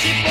Si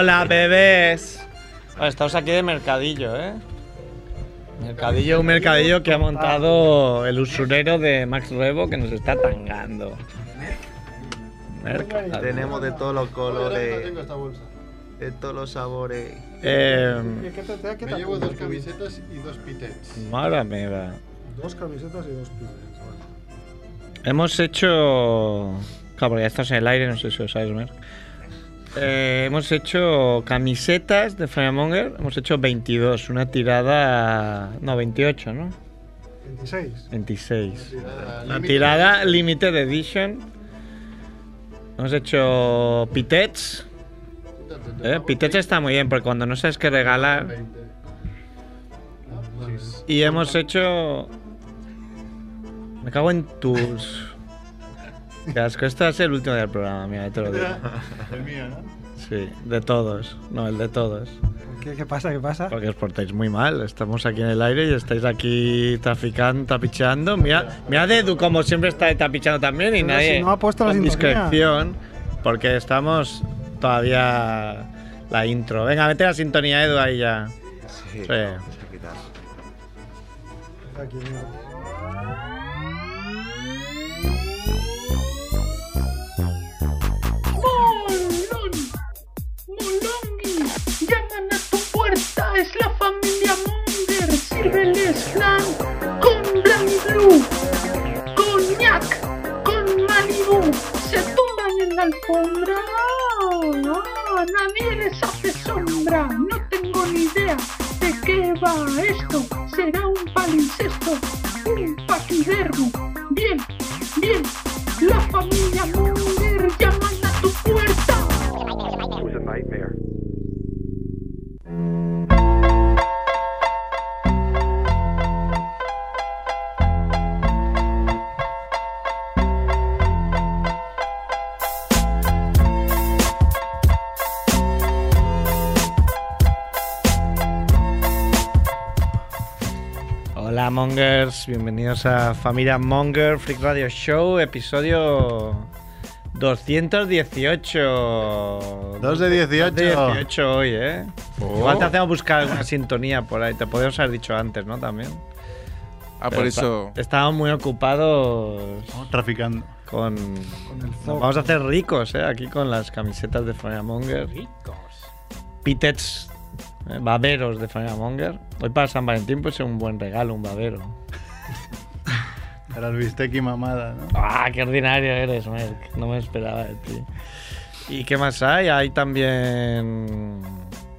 Hola, bebés. Bueno, estamos aquí de mercadillo, ¿eh? Mercadillo, un mercadillo que ha montado el usurero de Max Rebo que nos está tangando. Mercadillo. Tenemos de todos los colores, de todos los sabores. Eh, Me llevo dos camisetas y dos pitets. madre mía. Dos camisetas y dos. Vale. Hemos hecho. Claro, porque ya estás en el aire, no sé si lo sabes, Mer. Eh, hemos hecho camisetas de Firemonger. Hemos hecho 22, una tirada. No, 28, ¿no? 26. 26. Tirada La limited. tirada Limited Edition. Hemos hecho pitets. ¿eh? Pitets está muy bien porque cuando no sabes qué regalar. 20. Y hemos hecho. Me cago en tus. Qué asco, este va a ser el último del programa, mira, te lo digo. El mío, ¿no? Sí, de todos. No, el de todos. ¿Qué, qué pasa? ¿Qué pasa? Porque os portáis muy mal. Estamos aquí en el aire y estáis aquí traficando, tapicheando. Mira, mira de Edu, como siempre está tapichando también y Pero nadie. si no ha puesto la discreción. Porque estamos todavía la intro. Venga, mete la sintonía, Edu, ahí ya. Sí. Sí. Aquí, mira. Es la familia Monger, sírveles flan con Blanc Blue, coñac, con Malibu, se tumban en la alfombra, no, nadie les hace sombra, no tengo ni idea de qué va esto, será un palincesto, un paquidermo, bien, bien, la familia Munger Hola Mongers, bienvenidos a Familia Monger Freak Radio Show, episodio 218. Dos de 18. Dos de 18 hoy, ¿eh? Oh. Igual te hacemos buscar alguna sintonía por ahí, te podríamos haber dicho antes, ¿no? También. Ah, Pero por eso. Estábamos muy ocupados Estamos traficando. con... Con el Nos vamos a hacer ricos, ¿eh? Aquí con las camisetas de Familia Monger. Ricos. Pitets, eh, baberos de Familia Monger. Hoy para San Valentín pues es un buen regalo, un babero. Para el bistec y mamada, ¿no? ¡Ah, qué ordinario eres, Merck! No me esperaba de ti. ¿Y qué más hay? Hay también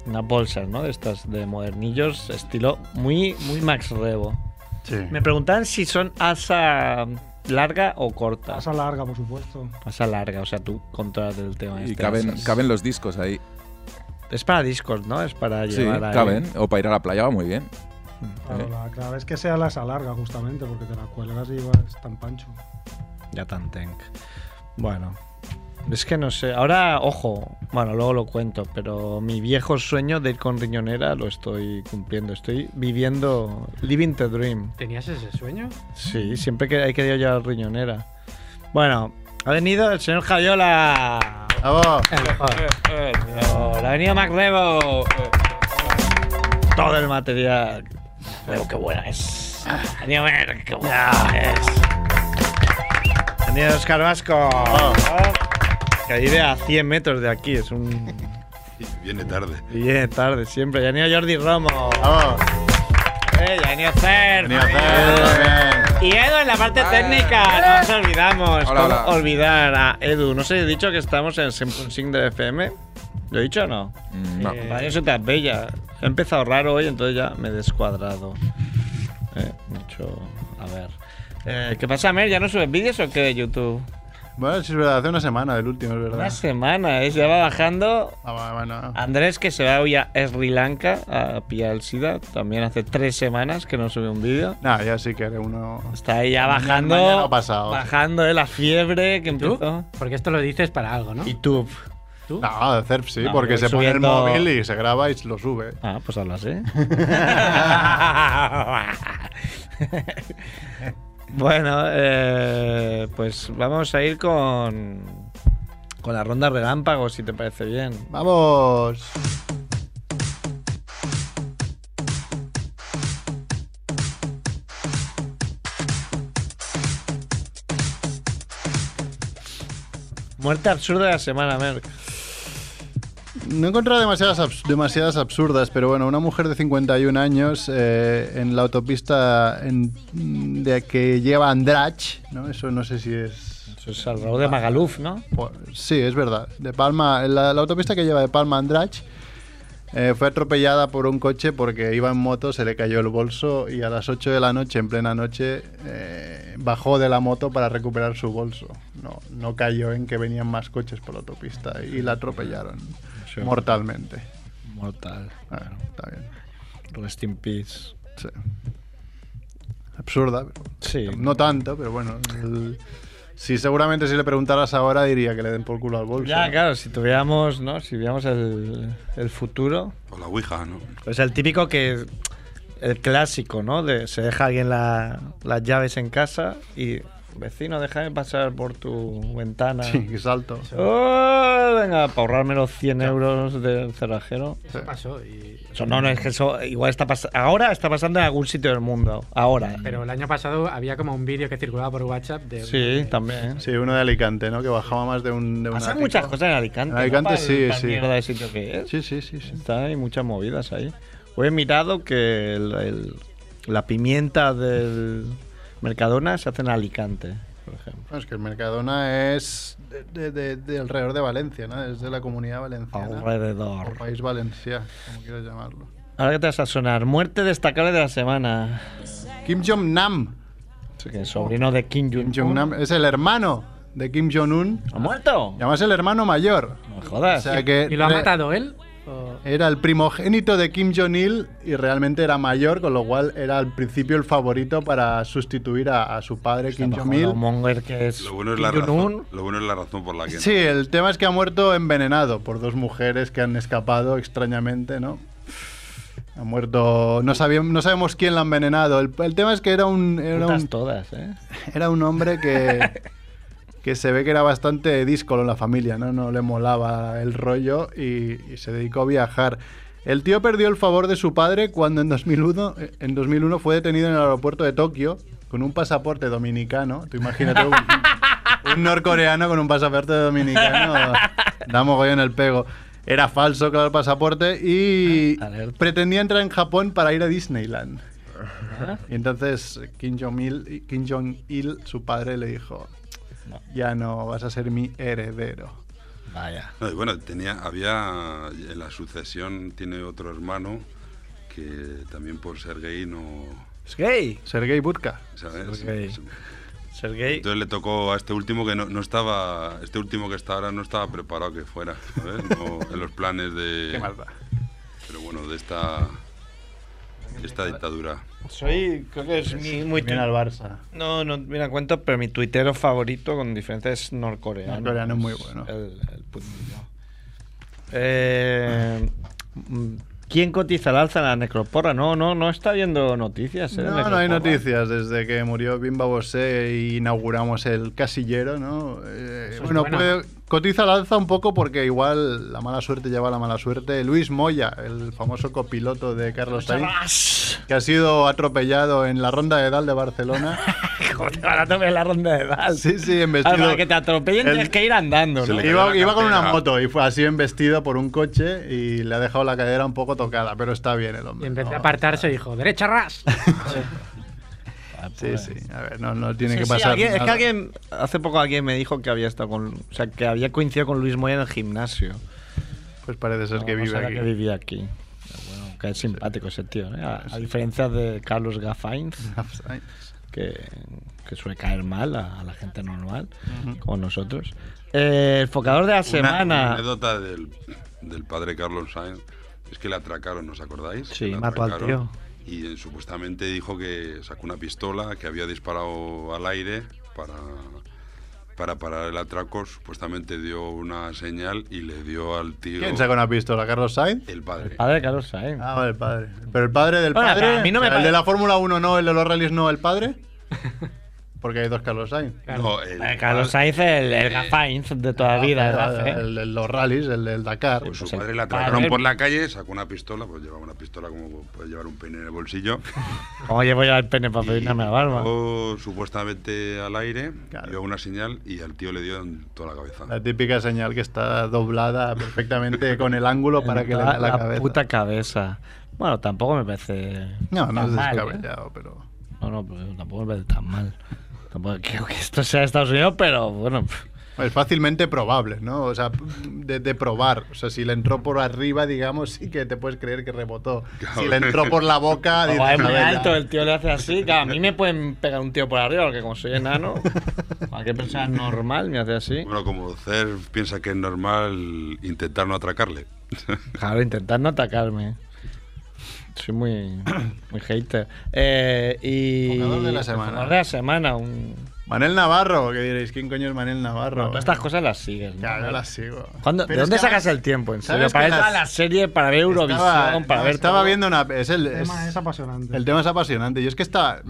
unas bolsas, ¿no? De estas de modernillos, estilo muy, muy Max Rebo. Sí. Me preguntaban si son asa larga o corta. Asa larga, por supuesto. Asa larga, o sea, tú controlas el tema. Y este, caben, caben los discos ahí. Es para Discord, ¿no? Es para Sí, llevar ahí. caben. O para ir a la playa va muy bien. Claro, la clave es que sea las alarga justamente, porque te la cuelgas y vas tan pancho. Ya tan tank. Bueno. Es que no sé. Ahora, ojo. Bueno, luego lo cuento. Pero mi viejo sueño de ir con riñonera lo estoy cumpliendo. Estoy viviendo. Living the dream. ¿Tenías ese sueño? Sí, siempre que he querido llevar riñonera. Bueno, ha venido el señor Javiola. ¡Vamos! El mejor. Eh, Ha venido Macrebo. Todo el material. Pero qué buena es. Ha venido Mer, qué buena es. Ha venido Oscar Vasco. Que vive a 100 metros de aquí. Es un. Viene tarde. Viene tarde siempre. Ya ha venido Jordi Romo. ¡Vamos! Eh, ya ha venido Fer. Venía a hacer también. Y Edu en la parte técnica, no nos olvidamos. Hola, ¿Cómo hola. olvidar a Edu? No sé, he dicho que estamos en Sing de FM. ¿Lo he dicho o no? Mm, no. Eh, Vaya, eso te bella. He empezado raro hoy, entonces ya me he descuadrado. Eh, mucho. A ver. Eh, ¿Qué pasa, Mer? ¿Ya no subes vídeos o qué de YouTube? Bueno, sí es verdad, hace una semana del último, es verdad. Una semana, ¿eh? Ya va bajando. Ah, bueno. Andrés, que se va hoy a Sri Lanka a pillar el SIDA. También hace tres semanas que no sube un vídeo. Nah, ya sí que haré uno. Está ahí ya Mañana- bajando. mañana pasado. Bajando, ¿eh? La fiebre que ¿Tú? empezó. Porque esto lo dices para algo, ¿no? YouTube. ¿Tú? No, de CERF sí, No, porque se pone el móvil y se graba y lo sube. Ah, pues habla así. bueno, eh, pues vamos a ir con, con la ronda relámpago, si te parece bien. ¡Vamos! Muerte absurda de la semana, Merck. No he encontrado demasiadas, abs- demasiadas absurdas, pero bueno, una mujer de 51 años eh, en la autopista en- de que lleva Andrach, ¿no? Eso no sé si es... Eso es al de Magaluf, ¿no? Pues, sí, es verdad. De Palma, la, la autopista que lleva de Palma a Andrach eh, fue atropellada por un coche porque iba en moto, se le cayó el bolso y a las 8 de la noche, en plena noche, eh, bajó de la moto para recuperar su bolso. No, no cayó en que venían más coches por la autopista y la atropellaron Sí. mortalmente. Mortal. Bueno, está bien. Rest in peace. Sí. Absurda, pero Sí. no tanto, pero bueno. el- sí, seguramente si le preguntaras ahora diría que le den por culo al bolso. Ya, claro, si tuviéramos, ¿no? Si viéramos el, el futuro, O la Ouija, ¿no? pues el típico que el clásico, ¿no? De se deja alguien la- las llaves en casa y vecino, déjame pasar por tu ventana. Sí, que salto. Oh, venga, para ahorrarme los 100 euros del cerrajero. Eso pasó. Y... Eso no, no, es que eso igual está pasando. Ahora está pasando en algún sitio del mundo. Ahora. Pero el año pasado había como un vídeo que circulaba por WhatsApp de. Sí, también. Sí, uno de Alicante, ¿no? Que bajaba más de un. De Pasan muchas cosas en Alicante. En Alicante ¿no? sí, Para el- sí. para mierda de sitio que es. Sí, sí, sí, sí. Está, hay muchas movidas ahí. Hoy he mirado que el- el- la pimienta del Mercadona se hace en Alicante, por ejemplo. Es que el Mercadona es de, de- de- de alrededor de Valencia, ¿no? Es de la comunidad valenciana. O Alrededor. país valenciano, como quieras llamarlo. Ahora que te vas a sonar. Muerte destacable de la semana. Kim Jong-nam. Es sobrino de Kim Kim Jong-un. Jong-nam es el hermano de Kim Jong-un. ¿Ha muerto? Y además el hermano mayor. No me O jodas. sea que ¿Y lo ha matado él? ¿O- Era el primogénito de Kim Jong-il y realmente era mayor, con lo cual era al principio el favorito para sustituir a, a su padre Kim Jong-il. que es Lo bueno es la razón. Lo bueno es la razón por la que. Sí, el tema es que ha muerto envenenado por dos mujeres que han escapado extrañamente, ¿no? Ha muerto. No, sabíamos, no sabemos quién la ha envenenado. El, el tema es que era un, era Putas un, todas, ¿eh? era un hombre que, que se ve que era bastante díscolo en la familia, ¿no? No le molaba el rollo y, y se dedicó a viajar. El tío perdió el favor de su padre cuando en 2001, eh, en 2001 fue detenido en el aeropuerto de Tokio con un pasaporte dominicano. Tú imagínate un, un norcoreano con un pasaporte dominicano. Da mogollón el pego. Era falso, claro, el pasaporte y Alerta. pretendía entrar en Japón para ir a Disneyland. Y entonces Kim Jong-il, Kim Jong-il, su padre, le dijo, ya no vas a ser mi heredero. Vaya. No, y bueno, tenía, había en la sucesión tiene otro hermano que también por ser gay no, Es gay. Sergei Budka. ¿sabes? Sergei. Sergei. Entonces le tocó a este último que no, no estaba, este último que está ahora no estaba preparado que fuera, ¿sabes? No, en los planes de, Qué maldad. pero bueno, de esta, esta dictadura. Soy, creo que es mi, muy Viene al Barça. No, no me da cuenta, pero mi tuitero favorito con diferencia es norcoreano. Norcoreano es muy bueno. El, el putillo. Eh, ¿Quién cotiza al alza en la necroporra? No, no, no está viendo noticias. ¿eh, No, no hay noticias. Desde que murió Bimba Bosé e inauguramos el casillero, ¿no? Eh, bueno. puede- cotiza al alza un poco porque igual la mala suerte lleva a la mala suerte. Luis Moya, el famoso copiloto de Carlos Sainz, que ha sido atropellado en la ronda de Dal de Barcelona. Ahora te ves la ronda de edad. Sí, sí, en vestido. para que te atropellen El- tienes que ir andando, ¿no? Iba, iba con una moto y fue así embestido por un coche y le ha dejado la cadera un poco tocada, pero está bien el Y hombre. en vez de no, apartarse dijo, derecha ras. Sí, sí. A ver, no, no tiene Sí, que sí, pasar. alguien- es que alguien, hace poco alguien me dijo que había estado con, o sea, que había coincidido con Luis Moya en el gimnasio. Pues parece ser que No, vive aquí. que vivía aquí. Bueno, que es simpático ese tío, ¿eh? A, a diferencia de Carlos Gafainz, que, que suele caer mal a, a la gente normal, como nosotros. Eh, el focador de la Una- semana. Una, anécdota del, del padre Carlos Sainz es que le atracaron, ¿os acordáis? Sí, mató al tío. Y supuestamente dijo que sacó una pistola, que había disparado al aire para, para parar el atraco. Supuestamente dio una señal y le dio al tío. ¿Quién saca una pistola? ¿Carlos Sainz? El padre. Padre de Carlos Sainz. Ah, vale, el padre. Pero el padre del Bueno, padre. a mí no me o sea, el de la Fórmula 1 no, el de los rallies no, el padre. Porque hay dos Carlos Sainz. No, el Eh, Carlos Sainz, el, el Gafainz de toda la vida. Ah, el Gafe. el los rallies, el del Dakar. Pues su Pues el padre le atracaron por la calle, sacó una pistola, pues llevaba una pistola como puede llevar un peine en el bolsillo. ¿Cómo llevo ya el pene para peinarme la barba? supuestamente al aire, Claro. dio una señal y al tío le dio en toda la cabeza. La típica señal que está doblada perfectamente con el ángulo para que le dé la, cabeza. puta cabeza. Bueno, tampoco me parece. No, no es mal, ¿eh? descabellado, pero. No, no, pero tampoco me parece tan mal. Tampoco creo que esto sea Estados Unidos, pero bueno. Es fácilmente probable, ¿no? O sea, de, de probar. O sea, si le entró por arriba, digamos, sí que te puedes creer que rebotó. Si le entró por la boca, Como dices, es muy alto, el tío le hace así. Claro, a mí me pueden pegar un tío por arriba, porque como soy enano, cualquier persona normal me hace así. Bueno, como Cer piensa que es normal intentar no atracarle. Claro, intentando atacarme. Soy muy, muy hater. Eh, y. Focador de la semana. Focador de la semana. Un... Manel Navarro, que diréis, ¿quién coño es Manel Navarro? Bueno, todas estas cosas las sigues. ¿no? Ya, yo las sigo. ¿Cuándo- Pero ¿De dónde sacas el tiempo? En ¿sabes serio, para ver la serie, para ver Eurovisión, Estaba, para no, ver. estaba todo. viendo una. Es el, El tema es- es apasionante. el tema es apasionante. Yo es que está.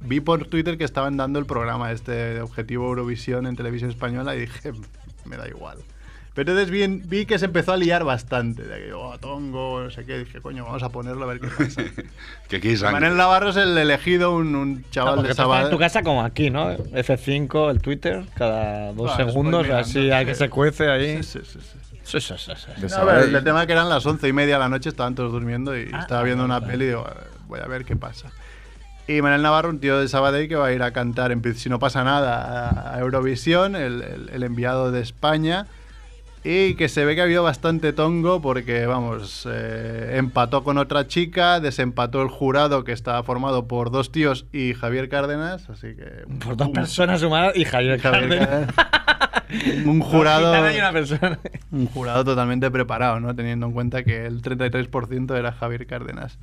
Vi por Twitter que estaban dando el programa este de Objetivo Eurovisión en televisión española y dije, me da igual. Pero entonces vi, vi que se empezó a liar bastante. De que, oh, tongo, no sé qué. Dije, coño, vamos a ponerlo a ver qué pasa. que aquí. Manel Navarro es el elegido, un, un chaval de estás en tu casa como aquí, ¿no? F5, el Twitter, cada dos Ah, segundos, spoileando, así hay que se cuece ahí. Sí, sí, sí, sí. Sí, sí, sí, sí. De No, a ver, Sabadell. el tema que eran las once y media de la noche, estaban todos durmiendo y Ah, estaba viendo una vale. peli y digo, voy a ver qué pasa. Y Manel Navarro, un tío de Sabadell que va a ir a cantar, en, si no pasa nada, a, a Eurovisión, el, el- el enviado de España. Y que se ve que ha habido bastante tongo porque, vamos, eh, empató con otra chica, desempató el jurado que estaba formado por dos tíos y Javier Cárdenas, así que... Por dos personas humanas y Javier Javier Cárdenas. Cárdenas. un jurado... Una. Un jurado totalmente preparado, ¿no? Teniendo en cuenta que el 33% era Javier Cárdenas.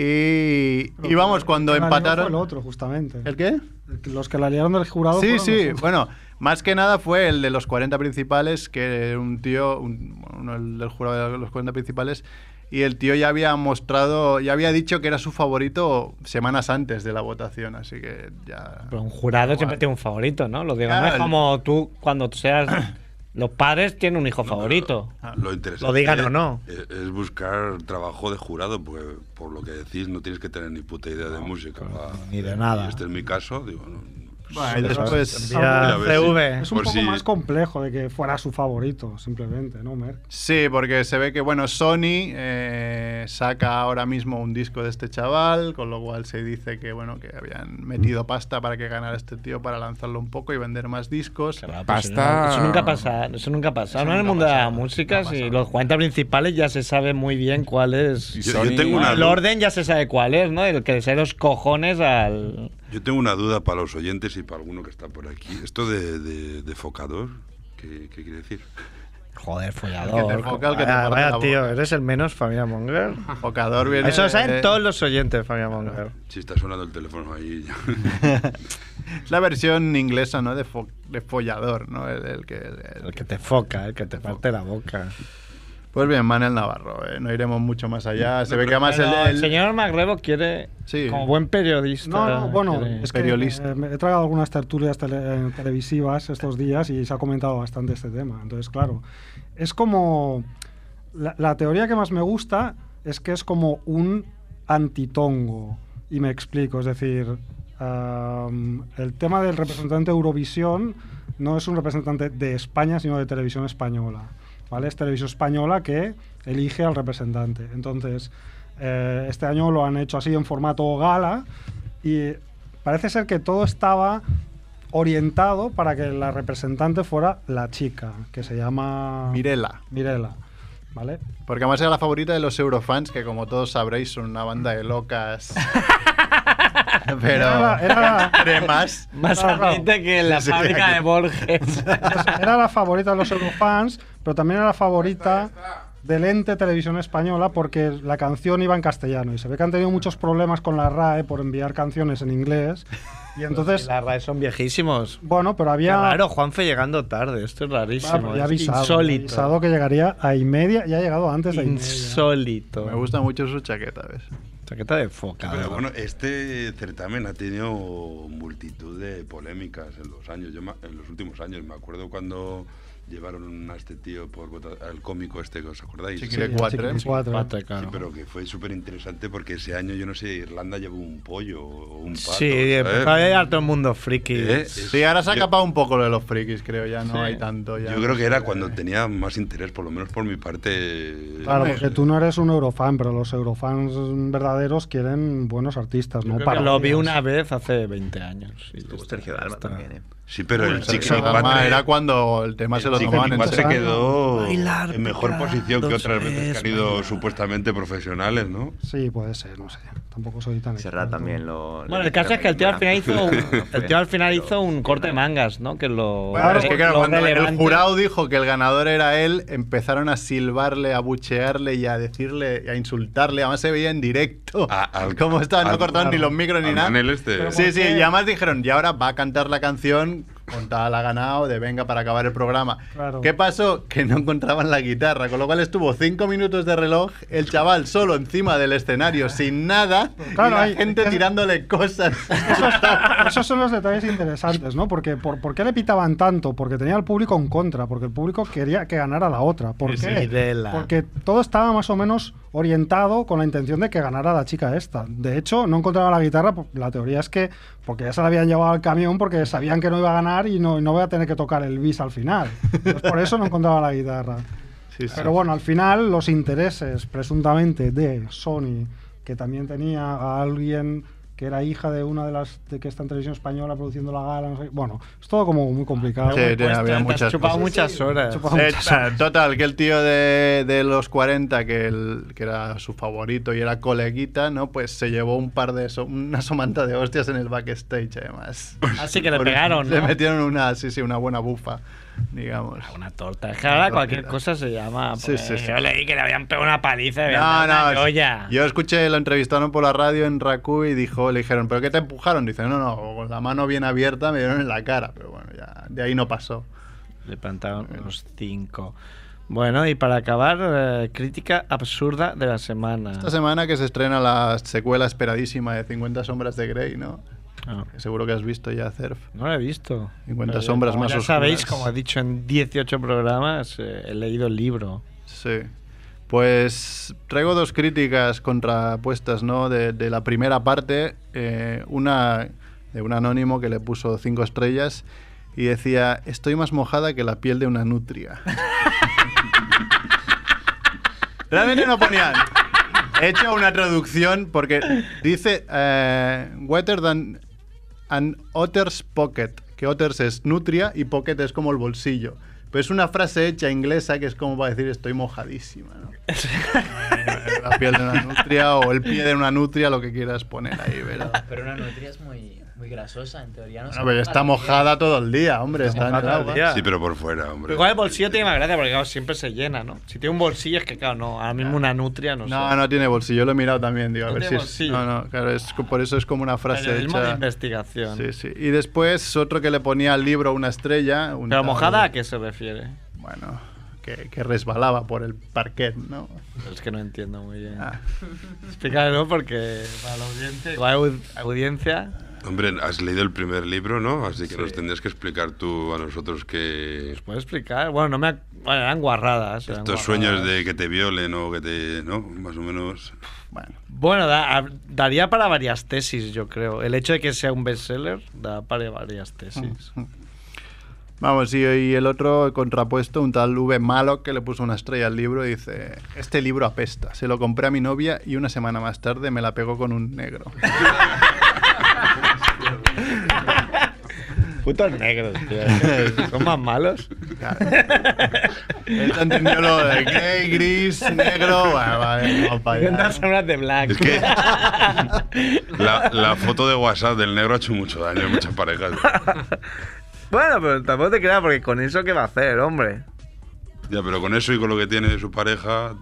Y, y vamos, cuando El empataron... Fue el otro, justamente. ¿El qué? Los que la liaron del jurado. Sí, sí. los. Bueno, más que nada fue el de los 40 principales, que era un tío, un, uno el del jurado de los 40 principales, y el tío ya había mostrado, ya había dicho que era su favorito semanas antes de la votación, así que ya... Pero un jurado siempre tiene un favorito, ¿no? Lo digo, no Claro, es el- como tú cuando seas. Los padres tienen un hijo favorito. Lo interesante Lo digan o no. Es, es buscar trabajo de jurado, porque por lo que decís no tienes que tener ni puta idea de música. ni de nada. Y este es mi caso, digo, no, Bueno, después... CV. Es un poco si- más complejo de que fuera su favorito, simplemente, ¿no, Merck? Sí, porque se ve que, bueno, Sony eh, saca ahora mismo un disco de este chaval, con lo cual se dice que, bueno, que habían metido pasta para que ganara este tío para lanzarlo un poco y vender más discos. Claro, pues Pasta- Eso nunca pasa. Eso nunca pasa. Eso no en el nunca mundo de la música, si los 40 principales ya se sabe muy bien cuál es. Y Yo- tengo una- El orden ya se sabe cuál es, ¿no? El que se los cojones al, Yo tengo una duda para los oyentes y para alguno que está por aquí. Esto de, de, de focador, ¿qué, qué quiere decir? Joder, El que follador. te foca, el que te Vaya- tío, eres el menos Familia Monger. Focador viene Eso lo de- saben todos los oyentes de Familia Monger. Si está sonando el teléfono ahí. Es la versión inglesa, ¿no? De, fo- de follador, ¿no? El, el que, el El que te foca, el que te parte la boca. Pues bien, Manel Navarro, eh, no iremos mucho más allá. Se ve que además el, el- el señor Magrevo quiere, Sí. como buen periodista. No, no, bueno, quiere- es que Periodista. eh, he tragado algunas tertulias tele- eh, televisivas estos días y se ha comentado bastante este tema. Entonces, claro, es como... La, la teoría que más me gusta es que es como un antitongo. Y me explico, es decir, am, el tema del representante de Eurovisión no es un representante de España, sino de televisión española. ¿Vale? Es televisión española que elige al representante. Entonces, eh, este año lo han hecho así en formato gala y parece ser que todo estaba orientado para que la representante fuera la chica, que se llama Mirela. Mirela. ¿Vale? Porque además era la favorita de los Eurofans, que como todos sabréis son una banda de locas. Pero. Era la- era la- cremas. Más aceite que la Sí, fábrica de Borges. era la favorita de los Eurofans, pero también era la favorita del ente Televisión Española porque la canción iba en castellano y se ve que han tenido muchos problemas con la RAE por enviar canciones en inglés y entonces Las RAE son viejísimos. bueno pero había raro, Juanfe llegando tarde. Esto es Ah, rarísimo. pero ya avisado, insólito. avisado que llegaría a y media y ha llegado antes de. Insólito. Me gusta mucho su chaqueta, ¿ves? Chaqueta de foca. Pero bueno, este certamen ha tenido multitud de polémicas en los años, yo, en los últimos años. Me acuerdo cuando llevaron a este tío por vota- al cómico este, ¿os acordáis? Sí, cuatre. Chiquile cuatre. Cuatro, Sí, claro. pero que fue súper interesante porque ese año, yo no sé, Irlanda llevó un pollo o un pato. Sí, ¿sabes? empezó a llegar todo el mundo friki. ¿Eh? Sí, ahora se ha capado un poco lo de los frikis, creo. Ya no Sí. hay tanto. Ya Yo creo que era cuando tenía más interés, por lo menos por mi parte. Claro, porque tú no eres un eurofan, pero los eurofans verdaderos quieren buenos artistas, Yo ¿no? que Para lo vi una vez hace 20 años. y Estuvo ya Sergio Dalma también, ¿eh? Sí, pero el Sí, Chicken era cuando el tema se lo el tomaban en. Cuatre quedó Bailar, en mejor posición que otras veces que han ido bailar. supuestamente profesionales, ¿no? Sí, puede ser, no sé. Tampoco soy tan Serrat también lo. Bueno, el caso es que el tío al final hizo un, el tío al final hizo un corte de mangas, ¿no? Que lo, Bueno, es que claro, lo cuando el jurado dijo que el ganador era él, empezaron a silbarle, a buchearle y a decirle, a insultarle. Además se veía en directo A- al- cómo estaban, no cortaban ni los micros ni Al nada. Este. Sí, ¿Por sí, y además dijeron, y ahora va a cantar la canción con tal ha ganado de venga para acabar el programa. Claro. ¿Qué pasó? Que no encontraban la guitarra, con lo cual estuvo cinco minutos de reloj, el chaval solo encima del escenario, sin nada, Claro, y la hay- gente es- tirándole cosas. Esos son los detalles interesantes, ¿no? Porque por, ¿por qué le pitaban tanto? Porque tenía el público en contra, porque el público quería que ganara la otra. ¿Por Sí, qué? sí, la- Porque todo estaba más o menos orientado con la intención de que ganara la chica esta. De hecho, no encontraba la guitarra, pues, la teoría es que porque ya se la habían llevado al camión porque sabían que no iba a ganar y no, y no voy a tener que tocar el bis al final. Entonces, por eso no encontraba la guitarra. Sí, sí. Pero bueno, al final los intereses presuntamente de Sony, que también tenía a alguien que era hija de una de las de que está en televisión española produciendo la gala, no sé, bueno, es todo como muy complicado. Sí, Pues, había muchas chupado cosas. muchas horas. Chupado Eh, muchas ta- total, que el tío de, de los 40, que, el, que era su favorito y era coleguita, ¿no? Pues se llevó un par de so- una somanta de hostias en el backstage, además. Así que le pegaron, Le metieron una, sí, sí, una buena bufa, digamos. Una torta. Es que ahora cualquier cosa se llama. Sí, pues, sí, sí. Yo leí que le habían pegado una paliza. le No, una no, olla. yo escuché, lo entrevistaron por la radio en Raku y dijo, le dijeron, ¿pero qué te empujaron? Dice, no, no, con la mano bien abierta me dieron en la cara, pero bueno, ya de ahí no pasó. Le plantaron unos cinco. Bueno, y para acabar, eh, crítica absurda de la semana. Esta semana que se estrena la secuela esperadísima de 50 sombras de Grey, ¿no? Ah, seguro que has visto ya, Cerf. no lo he visto. 50 Pero sombras como más Ya oscuras. sabéis, como he dicho en 18 programas, eh, he leído el libro. Sí. Pues traigo dos críticas contrapuestas, ¿no? De, de la primera parte, eh, una de un anónimo que le puso cinco estrellas y decía, estoy más mojada que la piel de una nutria. Realmente no ponían. He hecho una traducción porque dice eh, wetter than an otter's pocket, que otters es nutria y pocket es como el bolsillo. Pero es una frase hecha inglesa que es como para decir estoy mojadísima, ¿no? la piel de una nutria o el pie de una nutria, lo que quieras poner ahí, ¿verdad? Pero una nutria es muy. Muy grasosa, en teoría. No Bueno, pero está mojada todo el día, hombre. Está en el agua. Ya. Sí, pero por fuera, hombre. Igual el bolsillo tiene más gracia porque claro, siempre se llena, ¿no? Si tiene un bolsillo es que claro, no, ahora mismo una nutria no, No, sé. no tiene bolsillo. Yo lo he mirado también, digo, a No ver si tiene es. bolsillo. No, no, claro, es, por eso es como una frase de hecha. investigación. Sí, sí. Y después otro que le ponía al libro una estrella. un Pero mojada a qué se refiere? Bueno, que, que resbalaba por el parquet, ¿no? Es que no entiendo muy bien. Ah. Explícalo porque para la audiencia, igual aud- audiencia Hombre, has leído el primer libro, ¿no? Así que nos tendrías que explicar tú a nosotros que ¿Puedo explicar? Bueno, no me. ac- Bueno, eran guarradas. eran estos guarradas. sueños de que te violen o que te, ¿no? Más o menos. Bueno, Bueno, da- a- daría para varias tesis, yo creo. El hecho de que sea un bestseller da para varias tesis. Vamos, y, y el otro contrapuesto, un tal V malo que le puso una estrella al libro y dice, este libro apesta, se lo compré a mi novia y una semana más tarde me la pegó con un negro. Putos negros, tío. Son más malos. Él no entendió lo de gay, gris, negro, bueno, vale, vamos para allá. Sombras de black. Es que la, la foto de WhatsApp del negro ha hecho mucho daño en muchas parejas. Bueno, pero tampoco te creas, porque con eso, ¿qué va a hacer, hombre? Ya, pero con eso y con lo que tiene su pareja,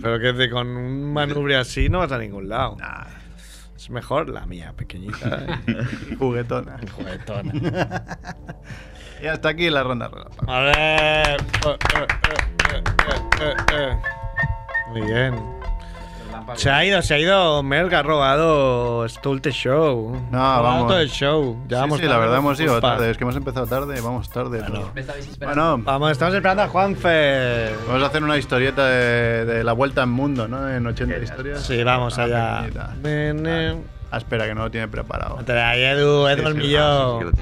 Pero que de- con un manubrio así no vas a ningún lado. Es mejor la mía, pequeñita. ¿eh? Juguetona. Juguetona. Y hasta aquí la ronda relámpago. A ver. Eh, eh. Muy bien. Se ha ido, se ha ido. Merck ha robado Stulte Show. No, Ha robado vamos. todo el show. Ya Sí, vamos sí, la tarde verdad por hemos ido tarde, es que hemos empezado tarde, vamos tarde. esperando. Bueno, Vamos, estamos esperando a Juanfe. vamos a hacer una historieta de, de la vuelta al mundo, ¿no? En 80 historias. Sí, vamos Ah, allá. Nene. Ah, espera, que no lo tiene preparado. Ahí, Edu, Edu Sí, el sí, millón.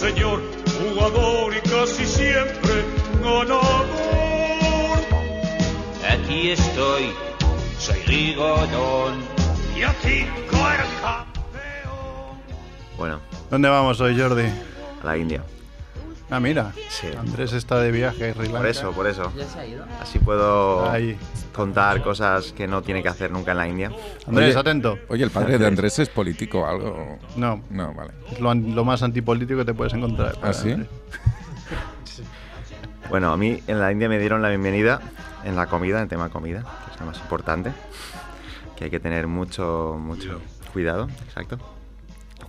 Señor, jugador y casi siempre ganador. Aquí estoy, soy Rigodón. Y aquí. Bueno, ¿Dónde vamos hoy, Jordi? a la India. Ah, mira. Sí. Andrés está de viaje a Sri Lanka. Por eso, por eso. ¿Ya se ha ido? Así puedo Ahí. contar cosas que no tiene que hacer nunca en la India. Andrés, Oye. atento. Oye, el padre de Andrés es político o algo. No, No, vale. es lo, más antipolítico que te puedes encontrar. ¿Ah, sí? Bueno, a mí en la India me dieron la bienvenida en la comida, en el tema comida, que es lo más importante, que hay que tener mucho, mucho cuidado, exacto.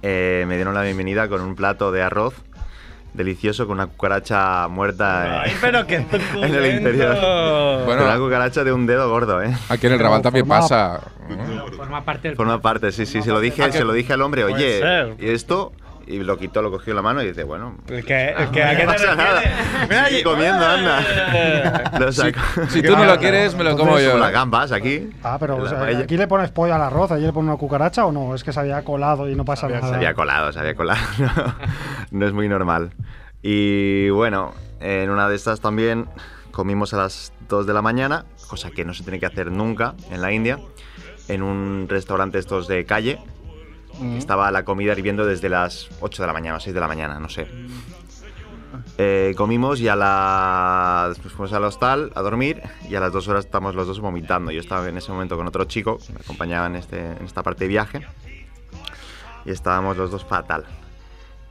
Eh, me dieron la bienvenida con un plato de arroz delicioso con una cucaracha muerta Ay, eh, pero qué en el interior. Bueno, una cucaracha de un dedo gordo, ¿eh? Aquí en el Raval también pasa. Forma parte del. Forma parte, sí, sí, se lo dije, se lo dije al hombre, oye, ser. ¿y esto? Y lo quitó, lo cogió en la mano y dice, bueno, El que, el que, ¿a qué te pasa nada. Mira allí. comiendo, anda. Lo saco. Si tú no lo quieres, me lo como yo. Las gambas aquí. Ah, pero o sea, aquí le pones pollo al arroz, allí le pones una cucaracha o no, es que se había colado y no pasa nada. Se había colado, se había colado. No, no es muy normal. Y bueno, en una de estas también comimos a las 2 de la mañana, cosa que no se tiene que hacer nunca en la India, en un restaurante estos de calle. Mm. Estaba la comida hirviendo desde las 8 de la mañana o 6 de la mañana, no sé. Eh, comimos y a la... después fuimos al hostal a dormir y a las dos horas estamos los dos vomitando. Yo estaba en ese momento con otro chico que me acompañaba en, este, en esta parte de viaje y estábamos los dos fatal.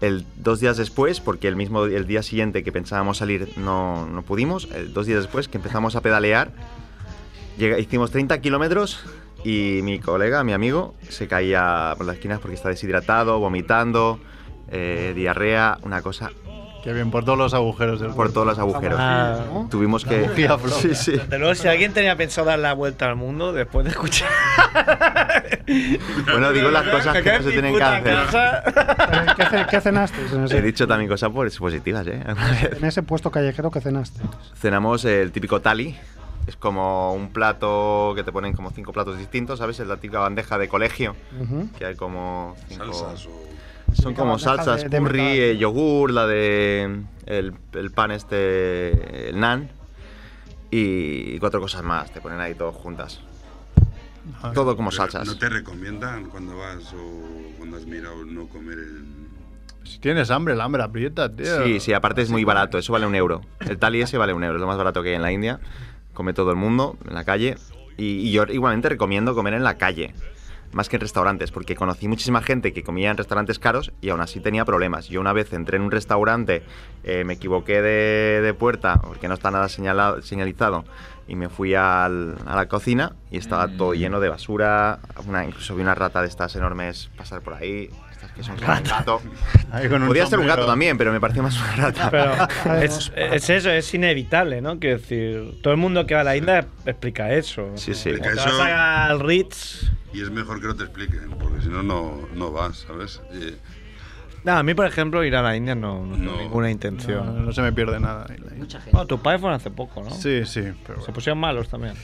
El, dos días después, porque el mismo el día siguiente que pensábamos salir no, no pudimos, dos días después que empezamos a pedalear, hicimos 30 kilómetros y mi colega, mi amigo, se caía por las esquinas porque está deshidratado, vomitando, eh, diarrea, una cosa Qué bien, por todos los agujeros del por todos los agujeros. Ah, ¿no? Tuvimos que... Sí, sí. De luego, si alguien tenía pensado dar la vuelta al mundo después de escuchar. Bueno, digo las cosas que no se tienen que hacer. Pero, ¿Qué, qué cenaste en He dicho también cosas pues, positivas, ¿eh? en ese puesto callejero que cenaste? Cenamos el típico tali. Es como un plato que te ponen como cinco platos distintos, ¿sabes? Es la típica bandeja de colegio. Ujú. Que hay como cinco... salsas o... Son como salsas, de- de curry, metal. eh, yogur, la de... El, el pan este... El naan. Y cuatro cosas más. Te ponen ahí todos juntas. Todo como Pero salsas. ¿No te recomiendan cuando vas o cuando has mirado no comer en, Si tienes hambre, el hambre aprieta, tío. Sí, sí, aparte es muy barato, eso vale un euro. El tali ese vale un euro, es lo más barato que hay en la India. Come todo el mundo en la calle. Y, y yo igualmente recomiendo comer en la calle, más que en restaurantes, porque conocí muchísima gente que comía en restaurantes caros y aún así tenía problemas. Yo una vez entré en un restaurante, eh, me equivoqué de, de puerta, porque no está nada señalado, señalizado, y me fui al- a la cocina y estaba todo lleno de basura. Una, incluso vi una rata de estas enormes pasar por ahí. Que como un gato. Podía ser un gato también, pero me pareció más una rata. Pero es, es eso, es inevitable, ¿no? Quiero decir, todo el mundo que va a la India explica eso. Sí, sí. Te Eso- vas al Ritz. Y es mejor que no te expliquen, porque si no, no no vas, ¿sabes? Y- No, a mí, por ejemplo, ir a la India no, no tengo No. ninguna No, intención. no se me pierde nada. Mucha gente. Bueno, tus padres fueron hace poco, ¿no? Sí, sí. pero Se bueno. pusieron malos también.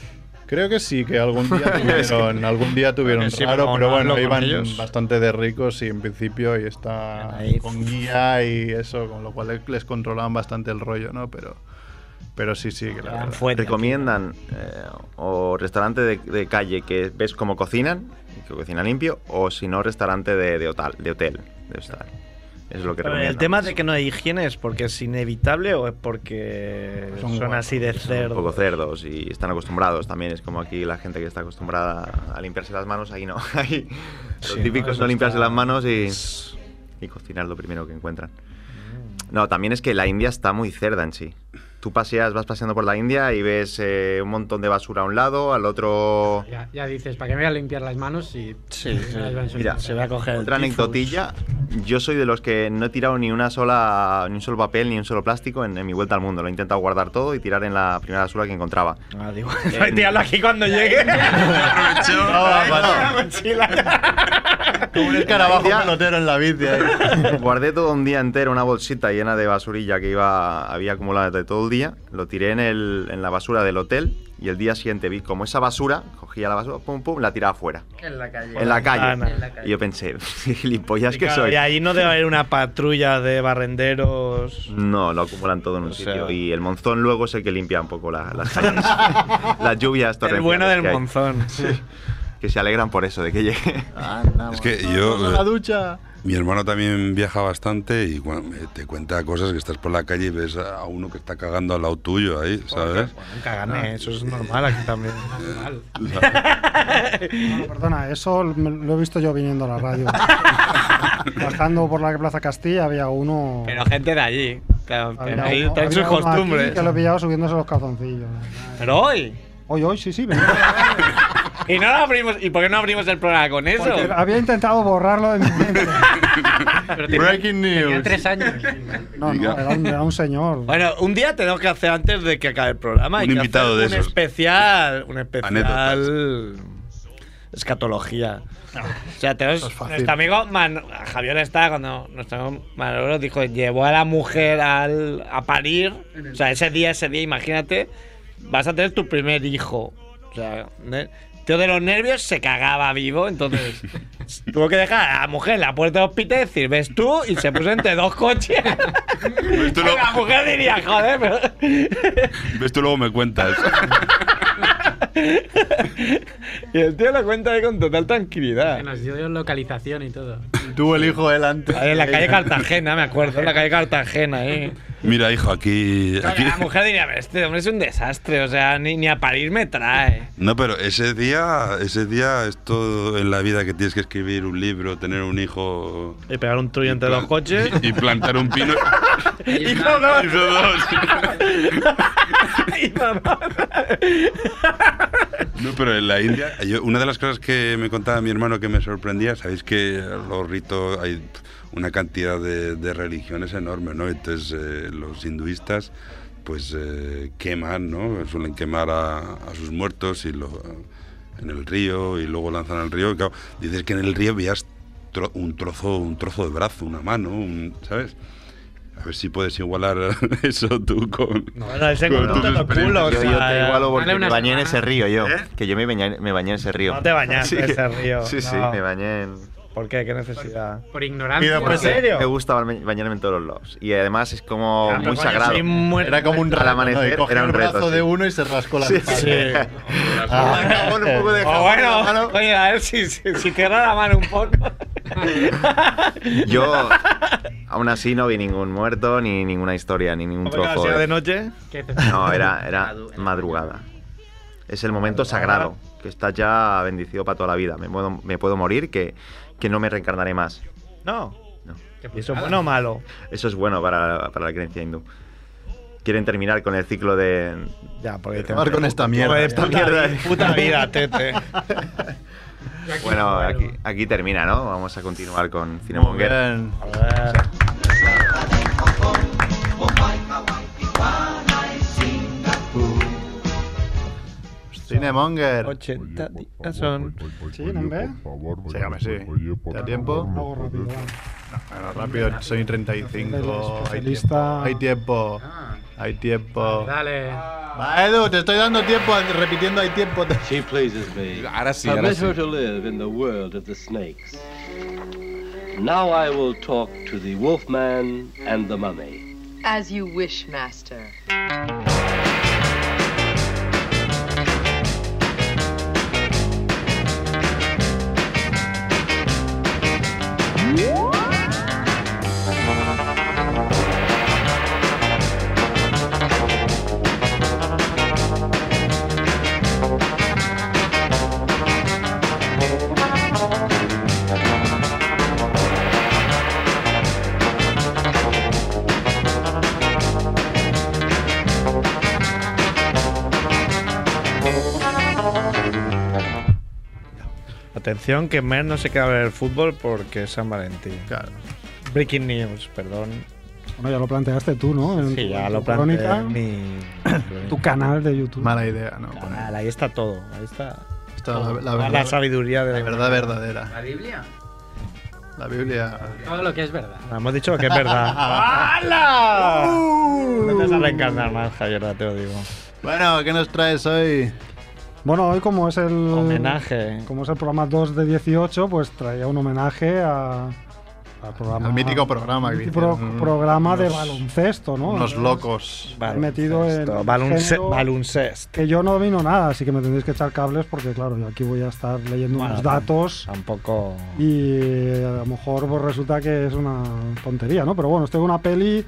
Creo que sí, que algún día tuvieron, algún día tuvieron sí, raro, pero no bueno, iban ellos. bastante de ricos y en principio y está con guía y eso, con lo cual les controlaban bastante el rollo, ¿no? Pero, pero sí, sí, que la verdad. recomiendan eh, o restaurante de, de calle que ves cómo cocinan, que cocina limpio, o si no, restaurante de, de hotel, de hotel, de hostal. Es lo que Pero el tema de que no hay higiene es porque es inevitable o es porque Son son, guapos, así de un cerdo. poco cerdos y están acostumbrados también. Es como aquí la gente que está acostumbrada a limpiarse las manos, ahí no. Ahí Sí, lo típico ¿no? no limpiarse está- las manos y, y cocinar lo primero que encuentran. No, también es que la India está muy cerda en sí. Tú paseas, vas paseando por la India y ves eh, un montón de basura a un lado, al otro Ya, ya dices, ¿para qué me voy a limpiar las manos si Sí, sí. Mira, Se va a coger Otra anecdotilla, yo soy de los que no he tirado ni una sola, ni un solo papel, ni un solo plástico en, en mi vuelta al mundo. Lo he intentado guardar todo y tirar en la primera basura que encontraba. Ah, digo, En- tirarlo aquí cuando llegue. Ah, Como un escarabajo pelotero en la bici. ahí. Guardé todo un día entero una bolsita llena de basurilla que iba había acumulado de todo el día. Lo tiré en, el, en la basura del hotel y el día siguiente vi como esa basura, cogía la basura, pum, pum, la tiraba fuera. En la calle. En la calle. En la calle. Y yo pensé, gilipollas que claro, soy. Y ahí no debe haber una patrulla de barrenderos. No, lo acumulan todo en un O sea- sitio. Y el monzón luego es el que limpia un poco la- las calles. las lluvias El torrenciales bueno del que hay. Que se alegran por eso, de que llegue. Es que yo, a la eh, ducha. mi hermano también viaja bastante y cuando me- te cuenta cosas que estás por la calle y ves a uno que está cagando al lado tuyo ahí, ¿sabes? Bueno, cágame, eso es normal aquí también. Sabes. No, perdona, eso lo he visto yo viniendo a la radio. Bajando por la Plaza Castilla había uno. Pero gente de allí. Claro, había pero ahí uno- están sus costumbres. Que lo he pillado subiéndose los calzoncillos. Pero hoy. Hoy, hoy, sí, sí. venía. Y no lo abrimos. ¿Y por qué no abrimos el programa con eso? Porque había intentado borrarlo de mi mente. Pero tenía- Breaking Tenía news. tres años. No, no, era un, era un señor. Bueno, un día tenemos que hacer antes de que acabe el programa. Un invitado de un esos. especial. Un especial. Anécdotas. Escatología. O sea, tenemos. es. Nuestro amigo Man- Javier está cuando nuestro amigo Manolo dijo llevó a la mujer al, a parir. O sea, ese día, ese día, imagínate, vas a tener tu primer hijo. O sea, ne- tío de los nervios se cagaba vivo, entonces tuvo que dejar a la mujer en la puerta del hospital y decir, ves tú, y se puso entre dos coches. tú lo- la mujer diría, joder, pero. ¿Ves? Tú luego me cuentas. y el tío lo cuenta ahí con total tranquilidad. Que nos dio localización y todo. Tuvo el hijo delante. Ahí en la calle Cartagena, me acuerdo, en la calle Cartagena, ahí. Mira, hijo, aquí. aquí... La mujer diría, "Pero este hombre es un desastre, o sea, ni, ni a parir me trae. No, pero ese día, ese día es todo en la vida que tienes que escribir un libro, tener un hijo. Y pegar un trullo entre los coches. Y plantar un pino. Hijo dos. Hizo dos. Hijo dos. No, pero en la India, yo- una de las cosas que me contaba mi hermano que me sorprendía, sabéis que los ritos hay una cantidad de, de religiones enorme, ¿no? Entonces eh, los hinduistas pues eh, queman, ¿no? Suelen quemar a, a sus muertos y lo, en el río y luego lanzan al río. Y claro, dices que en el río veías tro- un trozo, un trozo de brazo, una mano, un- ¿sabes? A ver si puedes igualar eso tú con. Bueno, ese con lo experiencias. culo, Yo, yo te igualo porque me bañé en ese río yo. Que yo me bañé, me bañé en ese río. No te bañaste en ese río, Sí, sí, no. me bañé en... ¿Por qué? ¿Qué necesidad? Por ignorancia. Y después ¿En serio? Me gusta bañarme en todos los lados. Y además es como Ah, muy sagrado. Era como un Al reto, amanecer ¿no? Y cogió era un el brazo reto, de sí. uno y se rascó la Sí, espalda. sí. Ah. Un poco de O bueno, mano. oye, a ver si, si, si cierra la mano un poco. Yo, Aún así no vi ningún muerto, ni ninguna historia, ni ningún ¿Cómo que trozo. sido de- de noche? ¿Qué te- No, era, era madrugada. Es el momento sagrado, que estás ya bendecido para toda la vida. Me puedo, me puedo morir, que, que no me reencarnaré más. No. No. ¿Y eso es bueno o malo? Eso es bueno para, para la creencia hindú. Quieren terminar con el ciclo de... Ya, porque Acabar con esta mierda. Esta puta, mierda. vi- puta vida, tete. Bueno, aquí, aquí termina, ¿no? Vamos a continuar con Muy Cinemonger. bien. A ver. Cinemonger. 80 días son. Sí, ¿no ve? Sí, hombre, sí. ¿Te da tiempo? Hago rápido, va. Bueno, rápido, soy 35. Hay tiempo. Hay tiempo. Hay tiempo. Dale. Va, Edu, te estoy dando tiempo, repitiendo hay tiempo. She pleases me. Ahora sí, Permit ahora sí. her to live in the world of the snakes. Now I will talk to the wolfman and the mummy. As you wish, Master. Música Atención, que Mer no se queda a ver el fútbol porque es San Valentín. Claro. Breaking news, perdón. Bueno, ya lo planteaste tú, ¿no? En Sí, tu- ya lo planteé crónica, en mi. Tu canal de YouTube. Mala idea, ¿no? Canal, ahí está todo. Ahí está. Está la, todo. la la, verdad, sabiduría de la verdad verdadera. ¿La Biblia? La Biblia. Todo lo que es verdad. Hemos dicho que es verdad. ¡Hala! No te vas a reencarnar más, Javier, te lo digo. Bueno, ¿qué nos traes hoy? Bueno, hoy como es el Homenaje. como es el programa 2 de 18, pues traía un homenaje a, al programa Al mítico programa que mítico pro- hicieron programa de baloncesto, ¿no? Unos locos. he metido en Baloncesto, balonce- baloncesto. que yo no domino nada, así que me tendréis que echar cables porque claro, yo aquí voy a estar leyendo Bueno, unos datos Tampoco. y eh, a lo mejor pues, resulta que es una tontería, ¿no? Pero bueno, estoy en una peli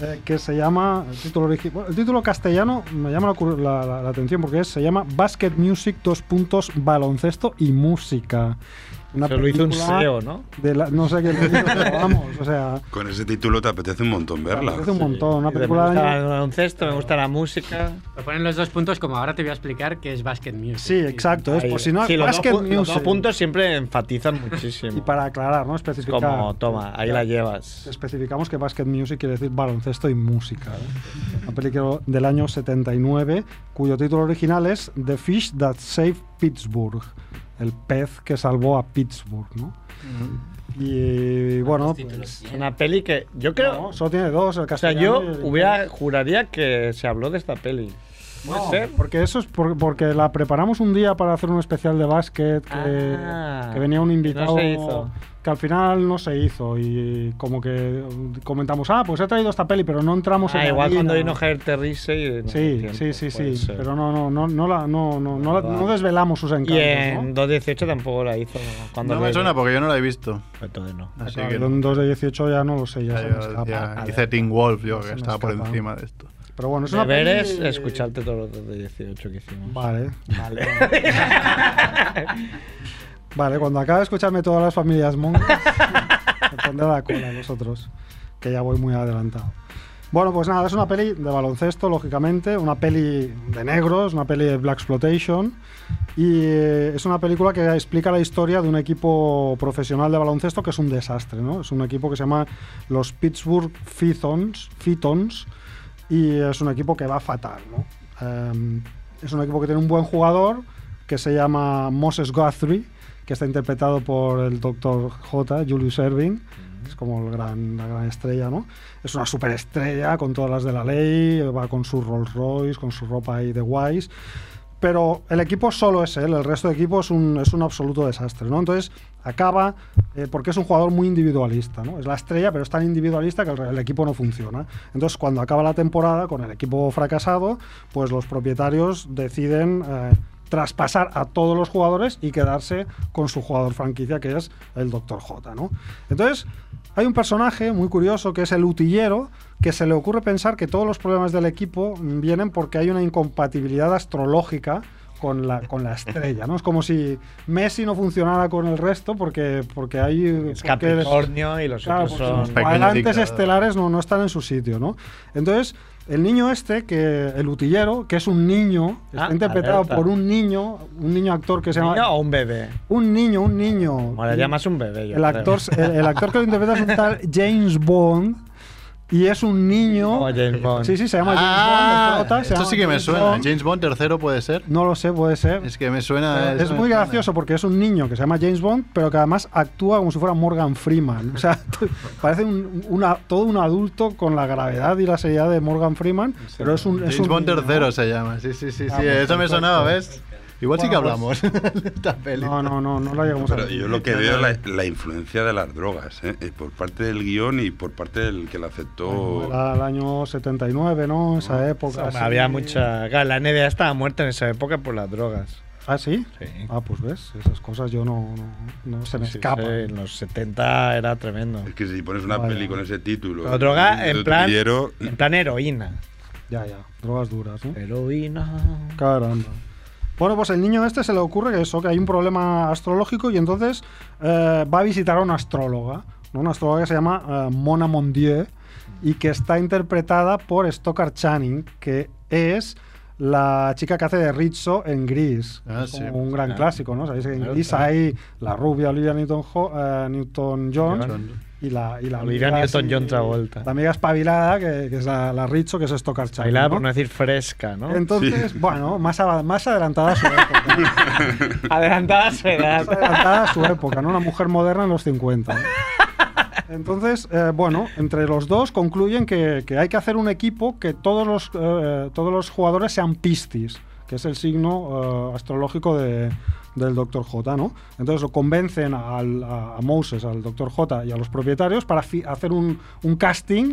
eh, que se llama, el título, el castellano me llama la- la atención porque es, se llama Basket Music, dos puntos, baloncesto y música. Una Se lo hizo un SEO, ¿no? de la- no sé qué lo hizo, pero vamos, o sea, Con ese título te apetece un montón verla. me parece un montón. Una Me película gusta de el baloncesto, me gusta la música. Lo ponen los dos puntos como ahora te voy a explicar que es basket music. Sí, exacto. Es, Ahí. por si no, Sí, los, dos, Basket pu- los dos Music. puntos siempre enfatizan muchísimo. Y para aclarar, ¿no? Es Especificar. como, toma, ahí la llevas. Especificamos que Basket Music quiere decir baloncesto y música. ¿eh? Una película del año 79 cuyo título original es The Fish That Saved Pittsburgh. El pez que salvó a Pittsburgh, ¿no? Y bueno, pues, Es una peli que yo creo. no, solo tiene dos, el o sea, castellano yo hubiera, juraría que se habló de esta peli. ¿Puede No, ser? porque eso es por- porque la preparamos un día para hacer un especial de básquet que, Ah, que venía un que no invitado se hizo. Que al final no se hizo y como que comentamos ah pues he traído esta peli pero no entramos en Ah, la igual cuando harina". vino Javier Terrise. sí sí sí sí pero no no no no la- no no no, la- no desvelamos sus encantos Y en ¿no? 218 tampoco la hizo. ¿no? Cuando No me suena porque yo no la he visto. Entonces no. Así que en 2 de 18 ya no lo sé ya, ya, se me escapa ya hice Teen Wolf yo, que estaba por encima de esto. pero bueno es una Deberes peli escucharte todos los de 18 que hicimos. vale Vale. Vale, cuando acabe de escucharme todas las familias monjas, me pondré la cola a vosotros, que ya voy muy adelantado. Bueno, pues nada, es una peli de baloncesto, lógicamente, una peli de negros, una peli de Black Exploitation, y eh, es una película que explica la historia de un equipo profesional de baloncesto que es un desastre, ¿no? Es un equipo que se llama los Pittsburgh Fitons, Fitons y es un equipo que va fatal, ¿no? Em, es un equipo que tiene un buen jugador que se llama Moses Guthrie, que está interpretado por el Dr. J, Julius Erving, es como el gran, la gran estrella, ¿no? Es una superestrella con todas las de la ley, va con su Rolls Royce, con su ropa ahí de guays, pero el equipo solo es él, el resto de equipo es un, es un absoluto desastre, ¿no? Entonces acaba, eh, porque es un jugador muy individualista, ¿no? Es la estrella, pero es tan individualista que el, el equipo no funciona. Entonces cuando acaba la temporada con el equipo fracasado, pues los propietarios deciden... eh, traspasar a todos los jugadores y quedarse con su jugador franquicia que es el Dr. J, ¿no? Entonces, hay un personaje muy curioso que es el utillero, que se le ocurre pensar que todos los problemas del equipo vienen porque hay una incompatibilidad astrológica con la, con la estrella, ¿no? Es como si Messi no funcionara con el resto porque, porque hay... Es porque- Capricornio y los Claro, otros son... los estelares no, no están en su sitio, ¿no? Entonces, el niño este, que el utillero, que es un niño, está Ah, interpretado alerta. por un niño, un niño actor que se llama... ¿Niño o un bebé? Un niño, un niño. Molaría más un bebé, yo El creo. actor, el, el actor que lo interpreta es un tal James Bond. Y es un niño. Como James Bond. Sí, sí, se llama James Ah, Bond. prota, se esto sí que me James suena. Bond. James Bond tercero puede ser. No lo sé, puede ser. Es que me suena. Pero eso es me muy suena. gracioso porque es un niño que se llama James Bond, pero que además actúa como si fuera Morgan Freeman. O sea, parece un, una- todo un adulto con la gravedad y la seriedad de Morgan Freeman, pero es un. es James un Bond niño, tercero ¿no? se llama. Sí, sí, sí. Ah, sí pues eso me sonaba, ¿ves? Igual sí que Bueno, hablamos de esta peli. No, no, no, no la llegamos a Pero ver. yo lo que veo es la, la influencia de las drogas, ¿eh? Eh, por parte del guion y por parte del que la aceptó. Era el año 79, ¿no? Esa época. Hombre, así. Había mucha... La NBA estaba muerta en esa época por las drogas. ¿Ah, sí? Sí. Ah, pues ves, esas cosas yo no, no, no se me Sí, escapan. sí, en los 70 era tremendo. Es que si pones una Vaya. peli con ese título. Pero droga de en plan, en plan heroína. Ya, ya, drogas duras, ¿no? Heroína. Caramba. Bueno, pues el niño este se le ocurre que eso, que hay un problema astrológico y entonces eh, va a visitar a una astróloga, ¿no? una astróloga que se llama eh, Mona Mondieu y que está interpretada por Stockard Channing, que es la chica que hace de Rizzo en Gris. Ah, Es sí. como un gran clásico, ¿no? Sabéis que en Gris claro. hay la rubia Olivia Newton-John Newton John John. Y la, y la Olivia amiga Newton así- John Travolta. La amiga espabilada, que, que es la, la Rizzo, que es Channing. Bailada ¿no? por no decir fresca, ¿no? Entonces, bueno, más, más adelantada a su época. Adelantada a su edad. Más adelantada a su época, ¿no? Una mujer moderna en los 50. ¿no? Entonces, eh, bueno, entre los dos concluyen que, que hay que hacer un equipo que todos los, eh, todos los jugadores sean Piscis, que es el signo eh, astrológico de- del Dr. J, ¿no? Entonces lo convencen a, a Moses, al Dr. J y a los propietarios para hacer un, un casting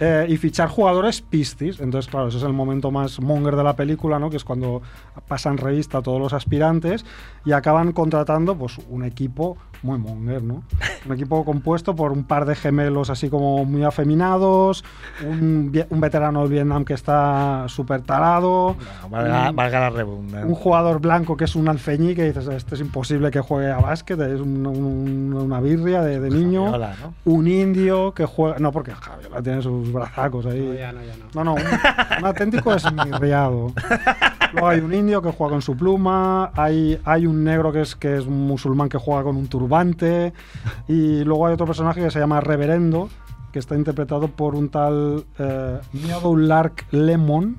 eh, y fichar jugadores pistis. Entonces, claro, ese es el momento más monger de la película, ¿no? Que es cuando pasan revista a todos los aspirantes y acaban contratando pues un equipo muy monger, ¿no? Un equipo compuesto por un par de gemelos así como muy afeminados, un, un veterano del Vietnam que está súper tarado, Valga, un- valga la redundancia. un jugador blanco que es un alfeñí que dices, este es imposible que juegue a básquet, es un- un- una birria de, de niño. Javiola, ¿no? Un indio que juega... No, porque Javiola tiene sus brazacos ahí. No, ya no, ya no. No, no, un, un auténtico esmirriado. Luego hay un indio que juega con su pluma, hay, hay un negro que es, que es un musulmán que juega con un turbante, y luego hay otro personaje que se llama Reverendo, que está interpretado por un tal eh, Lark Lemon,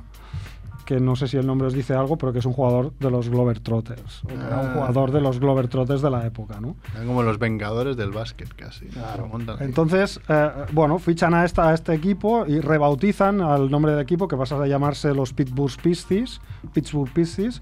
que no sé si el nombre os dice algo, pero que es un jugador de los Globetrotters. o que era un Ah. jugador de los Globetrotters de la época, ¿no? Eran como los vengadores del básquet, casi. Entonces, eh, bueno, fichan a, esta, a este equipo y rebautizan al nombre del equipo, que pasa a llamarse los Pittsburgh Pistons, Pittsburgh Pistons,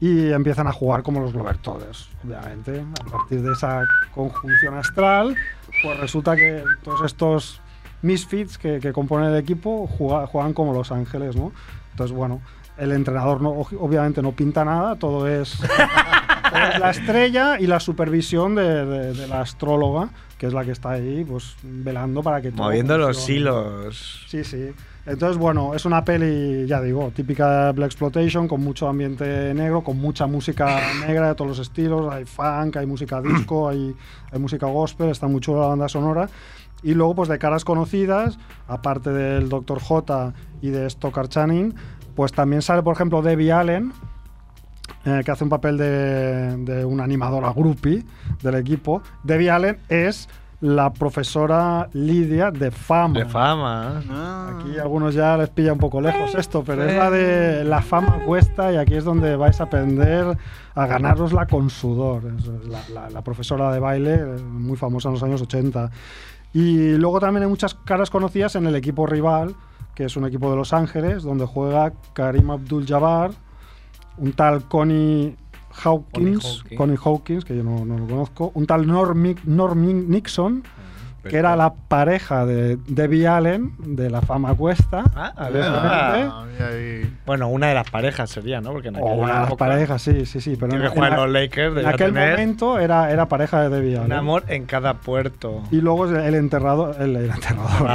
y empiezan a jugar como los Globetrotters, obviamente. A partir de esa conjunción astral, pues resulta que todos estos misfits que, que componen el equipo juega- juegan como Los Ángeles, ¿no? Entonces, bueno, el entrenador no, obviamente no pinta nada, todo es todo es la estrella y la supervisión de, de- de la astróloga, que es la que está ahí, pues velando para que todo Moviendo los hilos. Sí, sí. Entonces, bueno, es una peli, ya digo, típica de Black Exploitation, con mucho ambiente negro, con mucha música negra de todos los estilos. Hay funk, hay música disco, hay, hay música gospel, está muy chula la banda sonora. Y luego, pues de caras conocidas, aparte del Dr. J y de Stockard Channing, pues también sale, por ejemplo, Debbie Allen, eh, que hace un papel de, de una animadora groupie del equipo. Debbie Allen es la profesora Lidia de fama. De fama. Aquí a algunos ya les pilla un poco lejos esto, pero es la de la fama cuesta y aquí es donde vais a aprender a ganárosla con sudor. Es la, la- la profesora de baile, eh, muy famosa en los años 80. Y luego también hay muchas caras conocidas en el equipo rival, que es un equipo de Los Ángeles, donde juega Karim Abdul-Jabbar, un tal Connie Hawkins, Hawkins. Connie Hawkins, que yo no, no lo conozco, un tal Norm, Norm Nixon, que era la pareja de Debbie Allen, de la fama cuesta. Ah, a ver, ah. Bueno, una de las parejas sería, ¿no? Porque en O una de las parejas, sí, sí, sí. Pero en, que jugar en los la- Lakers, en debía aquel tener momento era, era pareja de Debbie un Allen. amor en cada puerto. Y luego el enterrador. El, enterrador.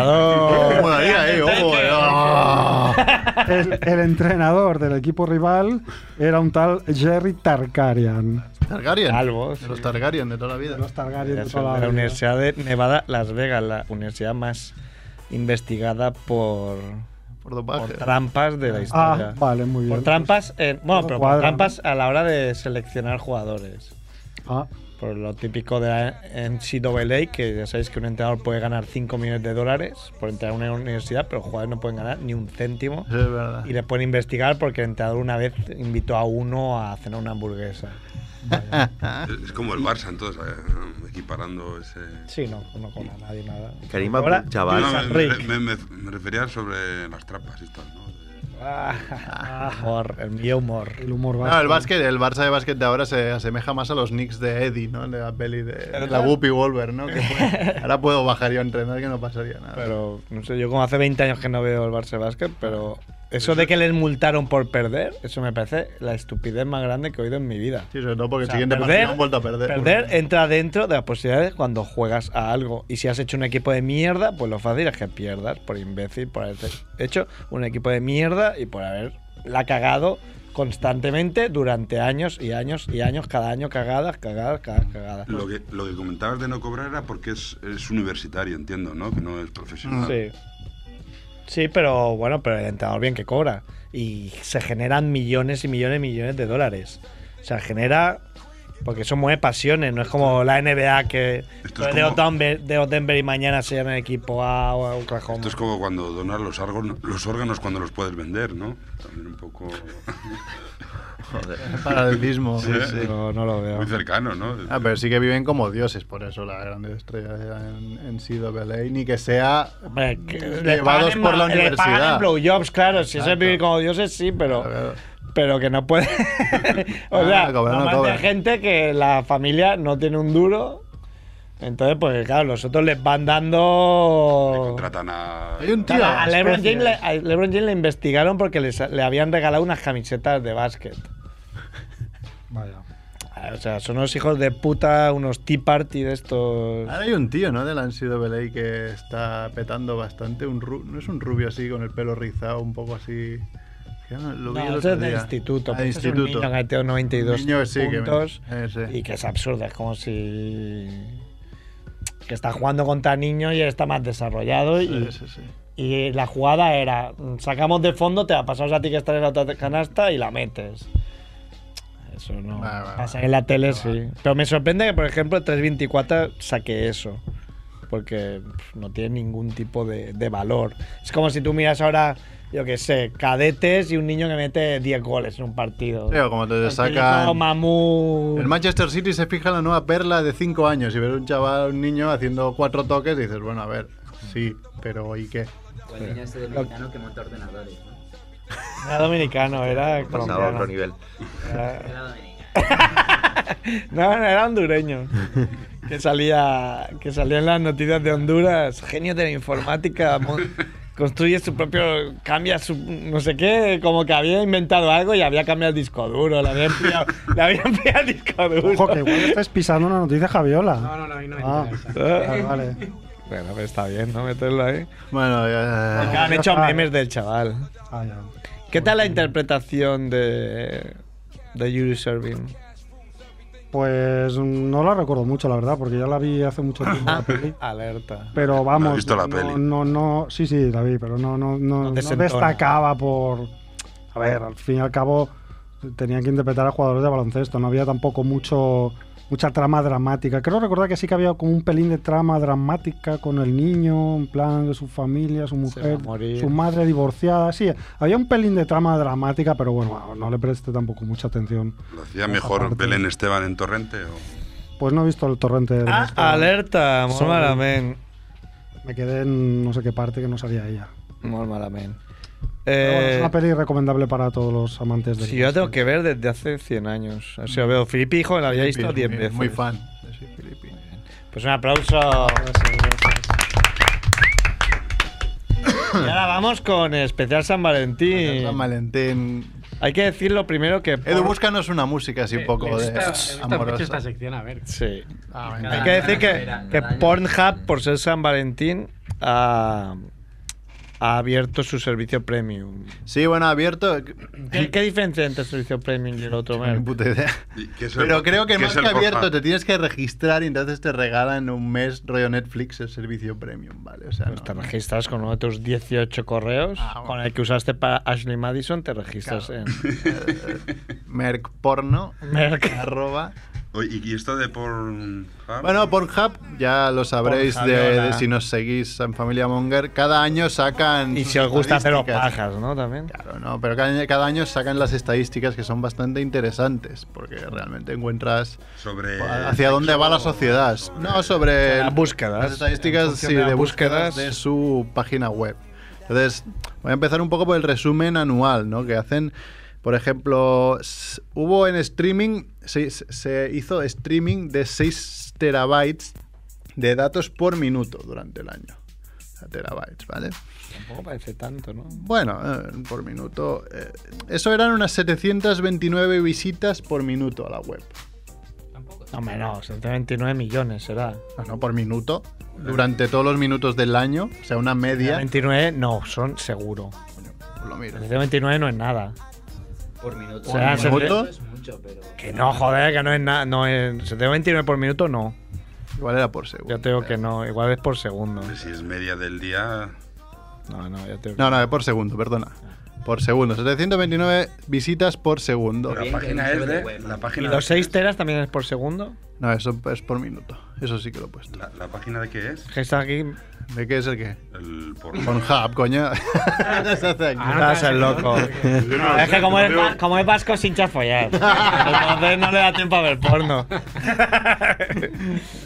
Eh, ah. el, el entrenador del equipo rival era un tal Jerry Tarkarian. Targaryen. Calvo, De los Targaryen de toda la vida. Los Targaryen de toda de la vida. Universidad de Nevada, Las Vegas, la universidad más investigada por, Por trampas de la Ah, historia. vale, muy bien. Por trampas, en- bueno, todo pero por trampas a la hora de seleccionar jugadores. Ah, Por lo típico de la NCAA, que ya sabéis que un entrenador puede ganar 5 millones de dólares por entrar a una universidad, pero los jugadores no pueden ganar ni un céntimo. Es verdad. Y le pueden investigar porque el entrenador una vez invitó a uno a cenar una hamburguesa. Es como el Barça, entonces, eh, equiparando ese... Sí, no, no con a nadie nada. Karim Ahora, Abdul-Jabbar. No, San me, Rick. me- me- me refería sobre las trampas y tal, ¿no? Ah, humor, el mío humor. el humor No, el básquet, el Barça de básquet de ahora se asemeja más a los Knicks de Eddie, ¿no? De la peli de, de la Whoopi Wolver, ¿no? Que fue- ahora puedo bajar yo a entrenar que no pasaría nada. Pero, no sé, yo como hace 20 años que no veo el Barça Basket, pero eso de que les multaron por perder, eso me parece la estupidez más grande que he oído en mi vida. Sí, sobre todo porque O sea, el siguiente partido han vuelto a perder. Perder entra dentro de las posibilidades cuando juegas a algo. Y si has hecho un equipo de mierda, pues lo fácil es que pierdas por imbécil, por haber hecho un equipo de mierda y por haberla cagado constantemente durante años y años y años, cada año cagadas, cagadas, cagadas, cagadas. Lo que, lo que comentabas de no cobrar era porque es, es universitario, entiendo, ¿no? Que no es profesional. Sí. Sí, pero bueno, pero el entrenador bien que cobra. Y se generan millones y millones y millones de dólares. O sea, genera. Porque eso mueve pasiones, no es como la NBA que Esto es de, como- Denver, de Denver y mañana se llama equipo A o Oklahoma. Esto es como cuando donar los órganos, los órganos cuando los puedes vender, ¿no? También un poco... Joder. Paralelismo. Sí, sí. No, no lo veo. Muy cercano, ¿no? Ah, pero sí que viven como dioses, por eso la gran estrella en, en CWA, ni que sea Hombre, que le llevados por la ma- Le pagan en universidad. blowjobs, claro. Si es Exacto. vivir como dioses, sí, pero. Claro. Pero que no puede. o Ah, sea, cobrar no normal de cobran. gente que la familia no tiene un duro. Entonces, pues claro, los otros les van dando. Contratan a... Hay un tío. Claro, a, LeBron. James le, a LeBron James le investigaron porque les- le habían regalado unas camisetas de básquet. Vaya. O sea, son unos hijos de puta, unos tea party de estos. Ahora hay un tío, ¿no? De la NCAA que está petando bastante. Un ru- no es un rubio así con el pelo rizado, un poco así. Lo vi No, es instituto. Ah, es un instituto. niño que ha metido 92 Un niño, sí, que- puntos ese. y que es absurdo. Es como si que está jugando contra niños y está más desarrollado y, Sí, y la jugada era sacamos de fondo, te la pasamos a ti que estás en la otra canasta y la metes. Eso no pasa en la tele, sí. Pero me sorprende que, por ejemplo, el 324 saque eso. Porque pff, no tiene ningún tipo de, de valor. Es como si tú miras ahora, yo qué sé, cadetes y un niño que mete 10 goles en un partido. Sí, o como te El sacan-. El Manchester City se fija en la nueva perla de 5 años y ver un chaval, un niño haciendo cuatro toques y dices, bueno, a ver, sí, pero ¿y qué? O el niño este dominicano que monta ordenadores, ¿no? Era dominicano, era Pasado a colombiano. otro nivel. Era- Era dominicano. No, no, era hondureño. que salía que salía en las noticias de Honduras. Genio de la informática. Construye su propio. Cambia su. No sé qué. Como que había inventado algo y había cambiado el disco duro. Le había ampliado, le había ampliado el disco duro. Ojo, que igual estáis pisando una noticia Javiola. No, no, no, ahí no Ah, entra vale, vale. Bueno, pues está bien, ¿no? Meterlo ahí. Bueno, ya- Porque han hecho memes del chaval. Ah, ya. ¿Qué tal la interpretación de. de Yuri Servin? Pues no la recuerdo mucho, la verdad, porque ya la vi hace mucho tiempo la peli. Alerta. Pero vamos, No he visto la no, peli. no, no, sí, sí, la vi, pero no, no, no, No no destacaba por. A ver, al fin y al cabo tenían que interpretar a jugadores de baloncesto, no había tampoco mucho mucha trama dramática. Creo recordar que sí que había como un pelín de trama dramática con el niño, en plan de su familia, su mujer, su madre divorciada. Sí, había un pelín de trama dramática, pero bueno, no le presté tampoco mucha atención. ¿Lo hacía mejor parte. Belén Esteban en Torrente? O... Pues no he visto el torrente de Ah, alerta, muy malamente. Me quedé en no sé qué parte que no salía ella. Muy malamente. Bueno, es Eh, una peli recomendable para todos los amantes de si yo la tengo que ver desde hace 100 años. O sea, veo Filipe Hijo, la había visto Muy- 10 muy- veces. Muy fan. Sí. Pues un aplauso. Gracias, gracias. Y ahora vamos con especial San Valentín. San Valentín. Hay que decir lo primero que. Edu, búscanos una música así un poco de gusta- me gusta mucho amorosa. esta sección, a ver. Sí. Ah. Hay que decir que, que Pornhub, por ser San Valentín, ha, ha abierto su servicio premium. Sí, bueno, abierto. ¿Qué, qué diferencia entre el servicio premium y el otro? Puta idea. ¿Y qué es el- Pero creo que más que abierto te tienes que registrar y entonces te regalan un mes rollo Netflix el servicio premium, ¿vale? O sea, Pues no- te registras con uno de tus 18 correos, Ah, bueno. con el que usaste para Ashley Madison, te registras en Merck porno Merck. arroba. ¿Y esto de Pornhub? Bueno, Pornhub ya lo sabréis de, si nos seguís en Familia Monger. Cada año sacan. Y si os gusta estadísticas. pajas, ¿no? También. Claro, no, pero cada, año- cada año sacan las estadísticas que son bastante interesantes porque realmente encuentras Sobre. hacia dónde va la sociedad. No, sobre Las búsquedas. las estadísticas sí, de búsquedas. de su página web. Entonces, voy a empezar un poco por el resumen anual, ¿no? Que hacen, por ejemplo, hubo en streaming, se, se hizo streaming de 6 terabytes de datos por minuto durante el año. O sea, Terabytes, ¿vale? Tampoco parece tanto, ¿no? Bueno, eh, por minuto. eh, eso eran unas 729 visitas por minuto a la web. Hombre, no, 129 millones será. No, no, por minuto. Durante todos los minutos del año. O sea, una media. 29 no, son seguro. Pues lo miro. 129 no es nada. Por minuto. O sea, Por se- minuto es mucho, pero. Que no, joder, que no es nada. No es, 729 por minuto no. Igual era por segundo. Ya te digo que no, igual es por segundo. Si es media del día. No, no, ya te digo No, no, por segundo, perdona. Por segundo. 729 visitas por segundo. La página es de. La ¿Y página, los 6 teras también es por segundo? No, eso es por minuto. Eso sí que lo he puesto. la, la página de qué es? Que está aquí. ¿De qué es el qué? El Pornhub. Pornhub, coño. ¿Qué se hace aquí? Ah, es el loco. no es que como es, no va- como es vasco, sin follar. Entonces no le da tiempo a ver porno.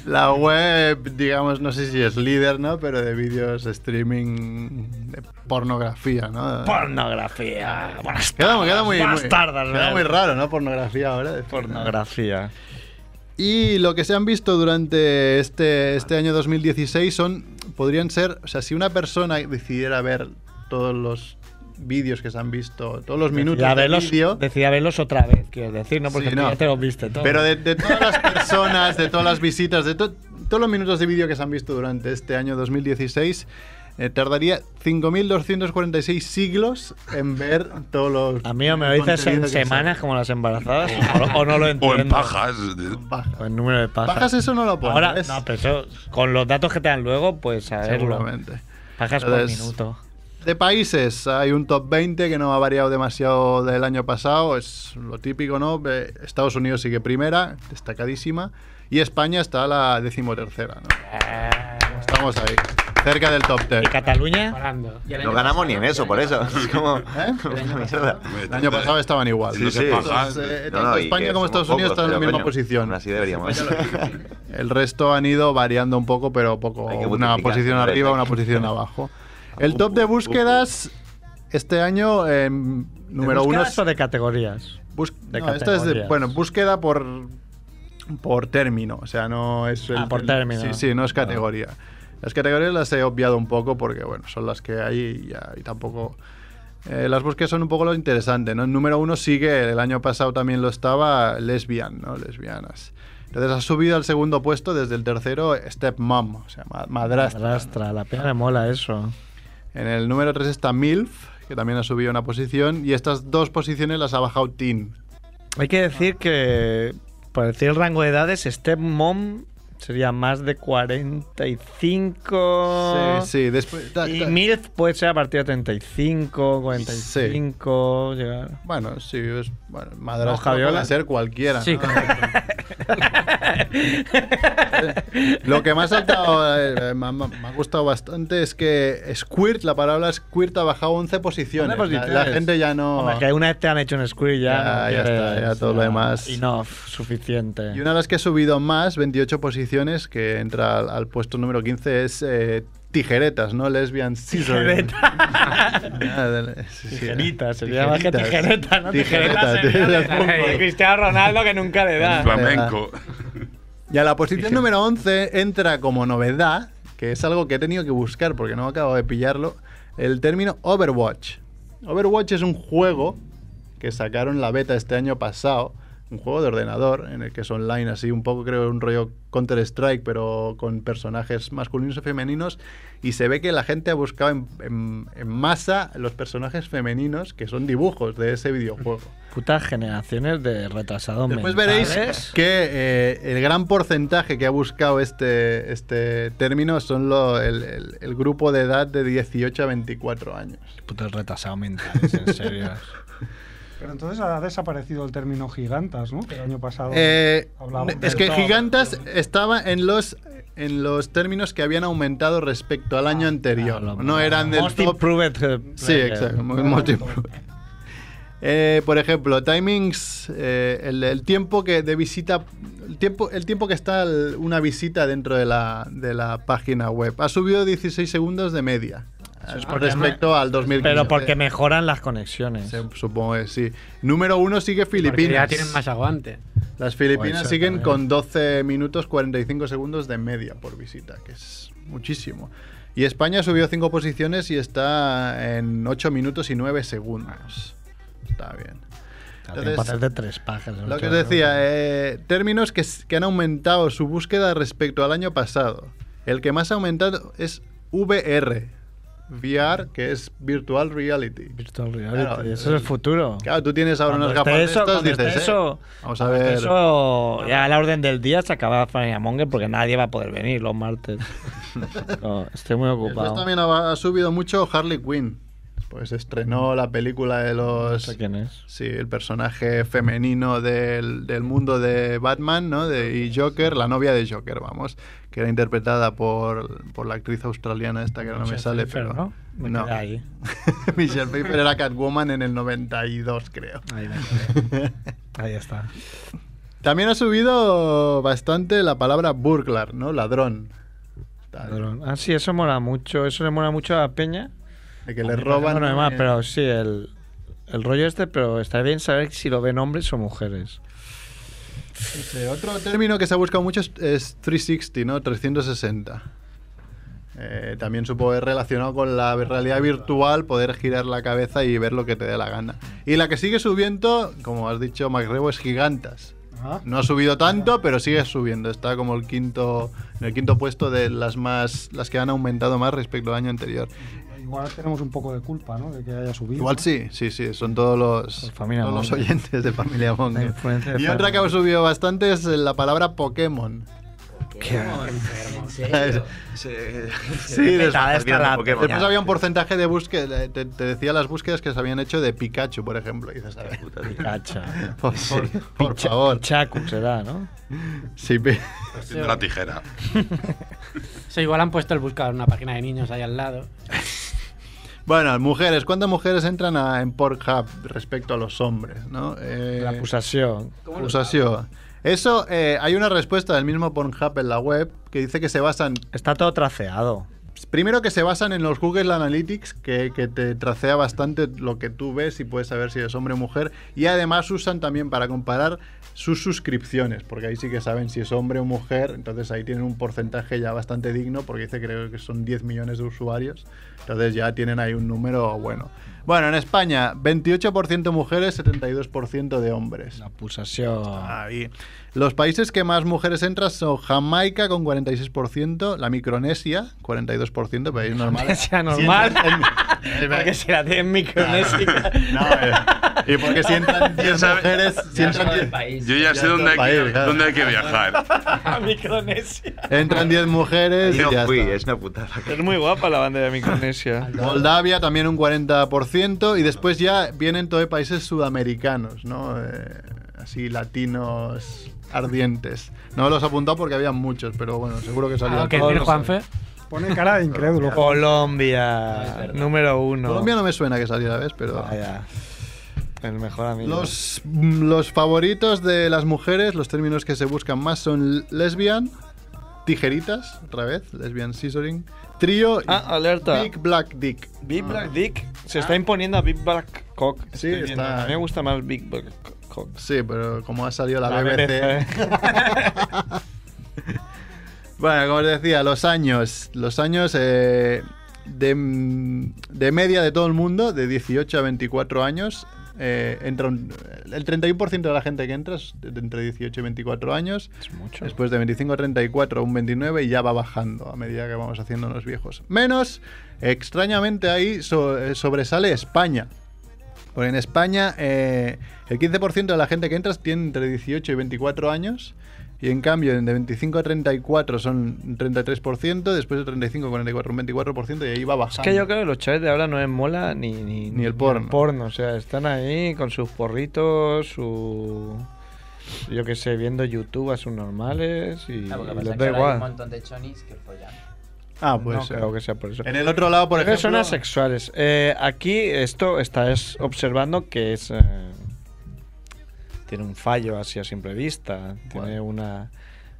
La web, digamos, no sé si es líder, ¿no? Pero de vídeos streaming de pornografía, ¿no? Pornografía. Buenas Queda, queda muy, muy- Bastardas, queda ¿verdad? muy raro, ¿no? Pornografía ahora. de Pornografía. Y lo que se han visto durante este, este año 2016 son, podrían ser, o sea, si una persona decidiera ver todos los vídeos que se han visto, todos los minutos Decía de verlos, vídeo, decía verlos otra vez, quiero decir, ¿no? Porque Sí, no. ya te los viste todo. pero de, de todas las personas, de todas las visitas, de to- todos los minutos de vídeo que se han visto durante este año 2016, eh, tardaría 5.246 siglos en ver todos los... A mí o me lo dices en semanas como las embarazadas o, o no lo O entiendo. en pajas. O en número de pajas. Bajas eso no lo pones. Ahora, no, pero eso, con los datos que te dan luego, pues saberlo. Seguramente. Pajas por Entonces, minuto. De países, hay un top 20 que no ha variado demasiado del año pasado, es lo típico, ¿no? Estados Unidos sigue primera, destacadísima, y España está a la decimotercera, ¿no? Estamos ahí, cerca del top 10. ¿Y Cataluña? No ganamos pasado, ni en eso, por eso. Es como. ¿Eh? El año pasado estaban igual. Sí, no sí. pues, eh, No, no, tanto y España que como somos Estados Unidos pocos, están en la pero, misma coño, posición. Así deberíamos. El resto han ido variando un poco, pero poco. Hay que Una multiplicar, posición hombre. arriba, una posición abajo. El top de búsquedas este año, eh, número ¿De uno. búsquedas o de categorías? Bus- De no, esta es de, categorías. bueno, búsqueda por por término, o sea, no es Ah, por término. Sí, sí, no es categoría. Las categorías las he obviado un poco porque bueno, son las que hay y, ya, y tampoco eh, las búsquedas son un poco lo interesante, ¿no? El número uno sigue, el año pasado también lo estaba, lesbian, ¿no? Lesbianas. Entonces ha subido al segundo puesto desde el tercero stepmom, o sea, ma- madrastra. Madrastra, la pena me mola eso. En el número 3 está MILF, que también ha subido una posición, y estas dos posiciones las ha bajado Teen. Hay que decir que, por decir el rango de edades, Stepmom sería más de 45. Sí, sí, después... ta- Y ta- MILF puede ser a partir de 35, 45, llegar. Bueno, sí, es bueno, ¿No, madrastra Javiola? puede ser cualquiera. Sí, ¿no? Lo que me ha saltado, eh, me, ha- me ha gustado bastante es que Squirt, la palabra Squirt ha bajado 11 posiciones. 11 La- La, posiciones. gente ya no... Hombre, que una vez te han hecho un squid ya. Ya, no ya quieres, está, ya todo lo demás. Enough, suficiente. Y una de las que ha subido más, 28 posiciones, que entra al, al puesto número 15, es eh, Tijeretas, ¿no? Lesbian Scissoring. Ah. Tijerita, sería más que tijereta, ¿no? Tijereta, Tijereta Cristiano Ronaldo que nunca le da. Flamenco. Y a la posición número 11 entra como novedad, que es algo que he tenido que buscar porque no acabo de pillarlo, el término Overwatch. Overwatch es un juego que sacaron la beta este año pasado, un juego de ordenador en el que es online, así un poco creo un rollo Counter Strike, pero con personajes masculinos y femeninos, y se ve que la gente ha buscado en, en- en masa los personajes femeninos que son dibujos de ese videojuego. Putas generaciones de retrasados Después mentales. veréis que eh, el gran porcentaje que ha buscado este, este término son lo- el, el- el grupo de edad de 18 a 24 años. Putos retrasados mentales, en serio. Pero entonces ha desaparecido el término gigantas, ¿no? Que el año pasado Eh, hablábamos es que top. gigantas estaba en los en los términos que habían aumentado respecto al año anterior. no eran del Most top. improved, eh, Sí, player. exacto. improved. Eh, por ejemplo, timings, eh, el, el tiempo que de visita, el tiempo, el tiempo que está el- una visita dentro de la, de la página web ha subido 16 segundos de media es con porque respecto al 2015. Pero porque mejoran las conexiones. Se- supongo que sí. Número uno sigue Porque Filipinas. ya tienen más aguante. Las Filipinas Puede ser siguen también. con 12 minutos 45 segundos de media por visita, que es muchísimo. Y España subió 5 posiciones y está en 8 minutos y 9 segundos. Está bien. A hacerte tres en Lo que os decía, eh, términos que han aumentado su búsqueda respecto al año pasado. El que más ha aumentado es VR. VR, que es Virtual Reality. Virtual reality, Claro, eso es el futuro. Claro, tú tienes ahora Cuando unas gafas de eso, cuando esté dices, eso, eh, vamos a ver. Eso, ya a la orden del día se acaba Monger porque nadie va a poder venir los martes. No, estoy muy Después ocupado. también ha, ha subido mucho Harley Quinn. Pues estrenó la película de los. sé quién es. Sí, el personaje femenino del, del mundo de Batman, ¿no? De, y Joker, la novia de Joker, vamos. Que era interpretada por, por la actriz australiana esta que ahora no me sale, Pfeiffer, pero. ¿no? Me no. ahí. Michelle Pfeiffer era Catwoman en el 92, creo. Ahí, está. También ha subido bastante la palabra burglar, ¿no? Ladrón. Ladrón. Ah, sí, eso mola mucho. Eso le mola mucho a la peña. De que le roban. no hay más, eh, pero sí, el, el rollo este, pero está bien saber si lo ven hombres o mujeres. Dice, otro término que se ha buscado mucho es, es 360, ¿no? 360. Eh, también supongo que es relacionado con la realidad virtual, poder girar la cabeza y ver lo que te dé la gana. Y la que sigue subiendo, como has dicho, Macrebo, es Gigantas. No ha subido tanto, pero sigue subiendo. Está como el quinto, en el quinto puesto de las más, las que han aumentado más respecto al año anterior. Igual tenemos un poco de culpa, ¿no? De que haya subido. Igual sí, sí, sí, son todos los, Familia todos los oyentes de Familia Monger. De Y otra que ha subido bastante es la palabra Pokémon. ¿En serio? Sí, Qué después, había un porcentaje de búsqueda, te, te decía las búsquedas que se habían hecho de Pikachu, por ejemplo. Y dices, a ver, Pikachu. por, por- por favor. Chacu será, ¿no? Sí, Haciendo la tijera. Eso igual han puesto el buscador una página de niños ahí al lado. Bueno, mujeres, ¿cuántas mujeres entran a- en Pornhub respecto a los hombres? ¿no? Eh, La acusación. acusación. Eso, eh, hay una respuesta del mismo Pornhub en la web que dice que se basan Está todo traceado. Primero que se basan en los Google Analytics, que, que te tracea bastante lo que tú ves y puedes saber si eres hombre o mujer. Y además usan también para comparar sus suscripciones, porque ahí sí que saben si es hombre o mujer. Entonces ahí tienen un porcentaje ya bastante digno, porque dice creo que son 10 millones de usuarios. Entonces ya tienen ahí un número bueno. Bueno, en España, 28% mujeres, 72% de hombres. La acusación. Ahí. Los países que más mujeres entran son Jamaica con 46%, la Micronesia 42%, país normal. Sea normal. Si entran en- Porque si la tienen micronésica. No, eh, y porque si entran 10 mujeres, si entran 10 Yo ya sé dónde hay, país, que, claro. dónde hay que viajar. A Micronesia. entran 10 mujeres Y no y ya fui, está. es una putada. Es muy guapa la bandera de Micronesia. Moldavia también un 40% y después ya vienen todos países sudamericanos, ¿no? Eh, así latinos ardientes. No los he apuntado porque había muchos, pero bueno, seguro que salían. Ah, ¿Qué decir, Juanfe? Pone cara de incrédulo. Colombia, número uno. Colombia no me suena que saliera, ¿ves? Pero Vaya. El mejor amigo. los, los favoritos de las mujeres, los términos que se buscan más son lesbian, tijeritas, otra vez, lesbian scissoring, trío Ah, alerta. big black dick. Big Black Dick se está imponiendo a Big Black Cock. Sí, está- A mí me gusta más Big Black Cock. Sí, pero como ha salido la, La BBC. bueno, como os decía, los años. Los años. eh, de, de media de todo el mundo, de 18 a 24 años, eh, entra un- el 31% de la gente que entra es de entre 18 y 24 años. Después de 25 a 34, un 29 y ya va bajando a medida que vamos haciéndonos viejos. Menos, extrañamente ahí so- eh, sobresale España. Porque en España eh, el 15% de la gente que entra tiene entre 18 y 24 años. Y en cambio, de 25 a 34 son un 33%, después de 35 a 44 un 24% y ahí va Es bajando. que yo creo que los chavales de ahora no les mola ni, ni, Ni el porno. porno. O sea, están ahí con sus porritos, su. Yo qué sé, viendo YouTube a sus normales y, Ah, porque y pasa les que da ahora hay un igual. montón de chonis que follan. Ah, puede no ser. creo que sea por eso. En el otro lado, por que ejemplo- Son asexuales. Eh, aquí esto estás observando que es. eh, tiene un fallo así a simple vista. Tiene una.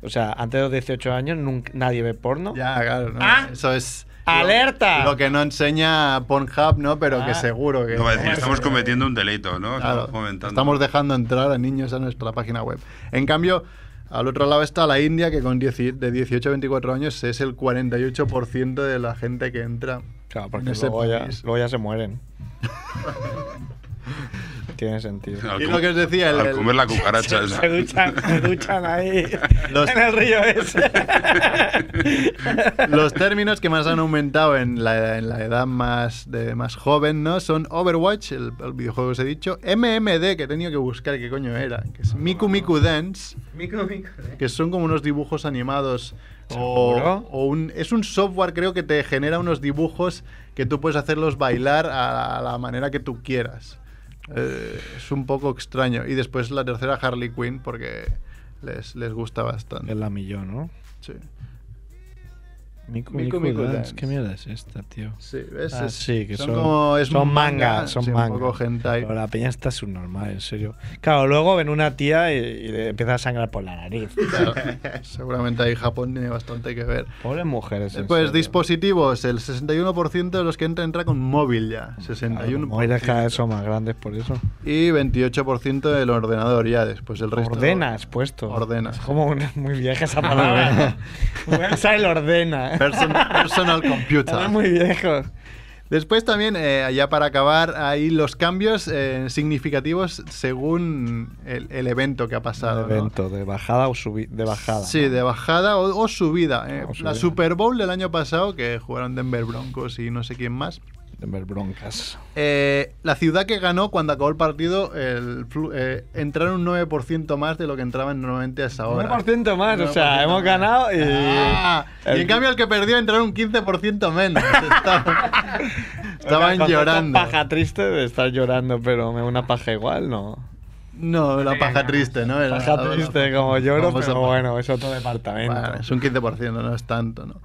O sea, antes de los 18 años nunca- nadie ve porno. Ya, claro, ¿no? ¡Ah! Eso es. ¡Alerta! Lo, lo que no enseña Pornhub, ¿no? Pero que Ah. seguro que. No, a decir, estamos cometiendo un delito, ¿no? Claro, Estamos fomentando. estamos dejando entrar a niños a nuestra página web. En cambio, al otro lado está la India, que con 10 de 18 a 24 años es el 48% de la gente que entra. Claro, en porque ese luego ya, país. luego ya se mueren. Tiene sentido. Al Y lo que os decía, el- al el- comer la cucaracha. esa. Se duchan, se duchan ahí Los- en el río ese. Los términos que más han aumentado en la, en la edad más, de, más joven, ¿no? Son Overwatch, el, el videojuego que os he dicho, MMD, que he tenido que buscar qué coño era, que es Miku Miku Dance, Mico, mico. que son como unos dibujos animados. O, o un, es un software, creo que te genera unos dibujos que tú puedes hacerlos bailar a, la manera que tú quieras. Eh, es un poco extraño. Y después la tercera, Harley Quinn, porque les, les gusta bastante. Es la millón, ¿no? Sí. Miku Miku Miku, Miku Dance. Dance. ¿Qué mierda es esta, tío? Sí, ¿ves? Ah, Es- sí, que son son, como- es son un manga, manga, son sí, un manga. poco hentai. Pero la peña está subnormal, en serio. Claro, luego ven una tía y, y le empieza a sangrar por la nariz. Claro. Seguramente ahí Japón tiene bastante que ver. Pobres mujeres. Después, serio. dispositivos, el 61% de los que entran entra con móvil ya. 61%. Móviles cada vez son más grandes por eso. Y 28% del ordenador ya, después el resto. Ordenas puesto. Ordenas. Es como una- muy vieja esa palabra. Voy a usar el ordena. Person- personal computer. Muy viejo. Después también, eh, ya para acabar, hay los cambios eh, significativos según el, el evento que ha pasado. El ¿no? evento, de bajada o subida. De bajada. Sí, de bajada o, o subida. eh. O La subida. Super Bowl del año pasado, que jugaron Denver Broncos y no sé quién más. Denver Broncas. Eh, la ciudad que ganó cuando acabó el partido, el eh, entraron un 9% más de lo que entraban normalmente a esa hora. 9% más, o sea, 9% hemos más. ganado y. Ah, y el- en cambio el que perdió entraron un 15% menos. Estaban, estaban Con llorando. paja triste de estar llorando, pero me una paja igual, no. No, la paja triste, ¿no? Era Paja triste, como lloro, pero bueno, es otro departamento. Bueno, es un 15%, no es tanto, ¿no?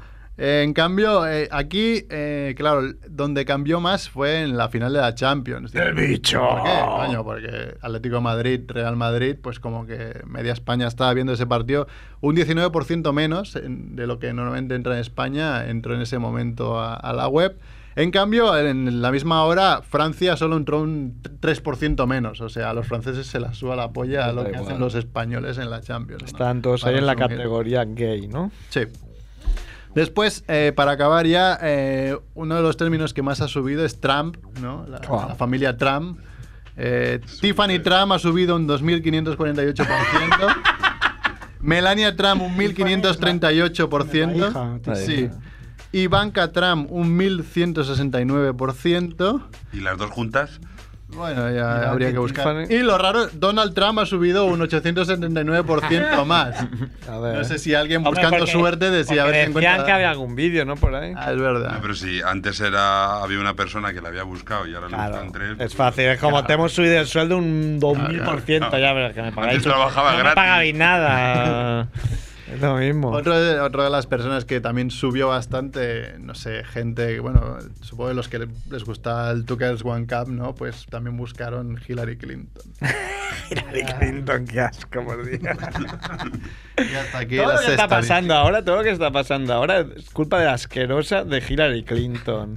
Eh, en cambio, eh, aquí, eh, claro, donde cambió más fue en la final de la Champions. ¡El bicho! ¿Por qué? Coño, porque Atlético de Madrid, Real Madrid, pues como que media España estaba viendo ese partido. Un 19% menos en- de lo que normalmente entra en España entró en ese momento a, a la web. En cambio, en la misma hora, Francia solo entró un 3% menos. O sea, a los franceses se la suba la polla a lo que igual. hacen los españoles en la Champions. ¿no? Están todos Para ahí en la categoría gay, ¿no? Sí. Después, eh, para acabar ya, eh, uno de los términos que más ha subido es Trump, ¿no? La, Wow. la familia Trump. Eh, Tiffany Trump ha subido un 2.548%. Melania Trump un 1.538%. La hija, tío. Sí. Ivanka Trump un 1.169%. ¿Y las dos juntas? Bueno, ya Mira, habría que que buscar. Y lo raro, Donald Trump ha subido un 879% más. A ver. No sé si alguien Hombre, buscando porque- suerte decía a ver porque si decían encuentra... que había algún vídeo, ¿no? Por ahí. Ah, es No, verdad. pero si antes era había una persona que la había buscado y ahora lo Claro, buscan tres. es pues, fácil, es como ya. te hemos subido el sueldo un 2000%, Claro, ya verás que me pagáis. Antes trabajaba no me gratis. pagabais nada. es lo mismo. Otro de, otra de las personas que también subió bastante, no sé, gente, bueno, supongo que los que les gusta el Girls One Cup, ¿no? Pues también buscaron Hillary Clinton. Hillary Clinton, qué asco, por Dios. Y hasta aquí todo lo las que está estadísticas. pasando ahora, todo lo que está pasando ahora es culpa de la asquerosa de Hillary Clinton.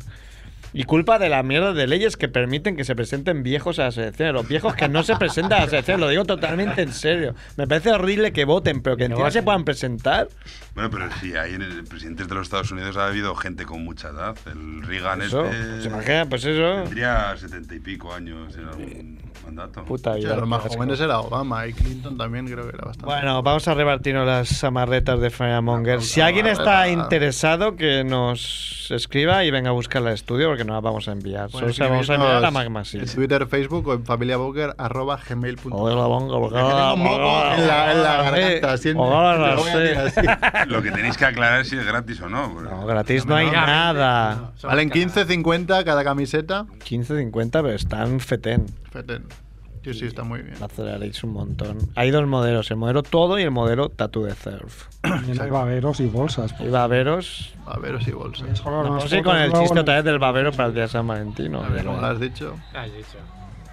Y culpa de la mierda de leyes que permiten que se presenten viejos a las elecciones. Los viejos que no se presentan a las elecciones, lo digo totalmente en serio. Me parece horrible que voten, pero que encima se puedan presentar. Bueno, pero sí, ahí en el presidente de los Estados Unidos ha habido gente con mucha edad. El Reagan Eso, este. pues imagina, pues eso. Tendría setenta y pico años en algún mandato. Puta Sí, vida. los más qué asco. jóvenes era Obama y Clinton también creo que era bastante. Bueno, vamos a repartirnos las amarretas de Firemonger. Si alguien está interesado, que nos escriba y venga a buscarla al estudio porque no la vamos a enviar. Solo se la vamos a enviar a la Magma En City. Twitter, Facebook o en familiaboker arroba gmail.com. Hola, bonga, porque Tengo ahora- un moco en la, en la Sí, garganta, siempre. Lo que tenéis que aclarar es si es gratis o no. No, gratis no hay nada. Valen 15.50 cada camiseta. 15.50, pero están fetén. Feten. Sí, sí, está muy bien. Aceleréis un montón. Hay dos modelos, el modelo todo y el modelo Tattoo de Surf. También hay baberos y bolsas. Y baberos. Baberos y bolsas. Vamos a ir con el chiste otra vez del babero para el día de San Valentín. ¿no? Como lo has dicho. Has dicho.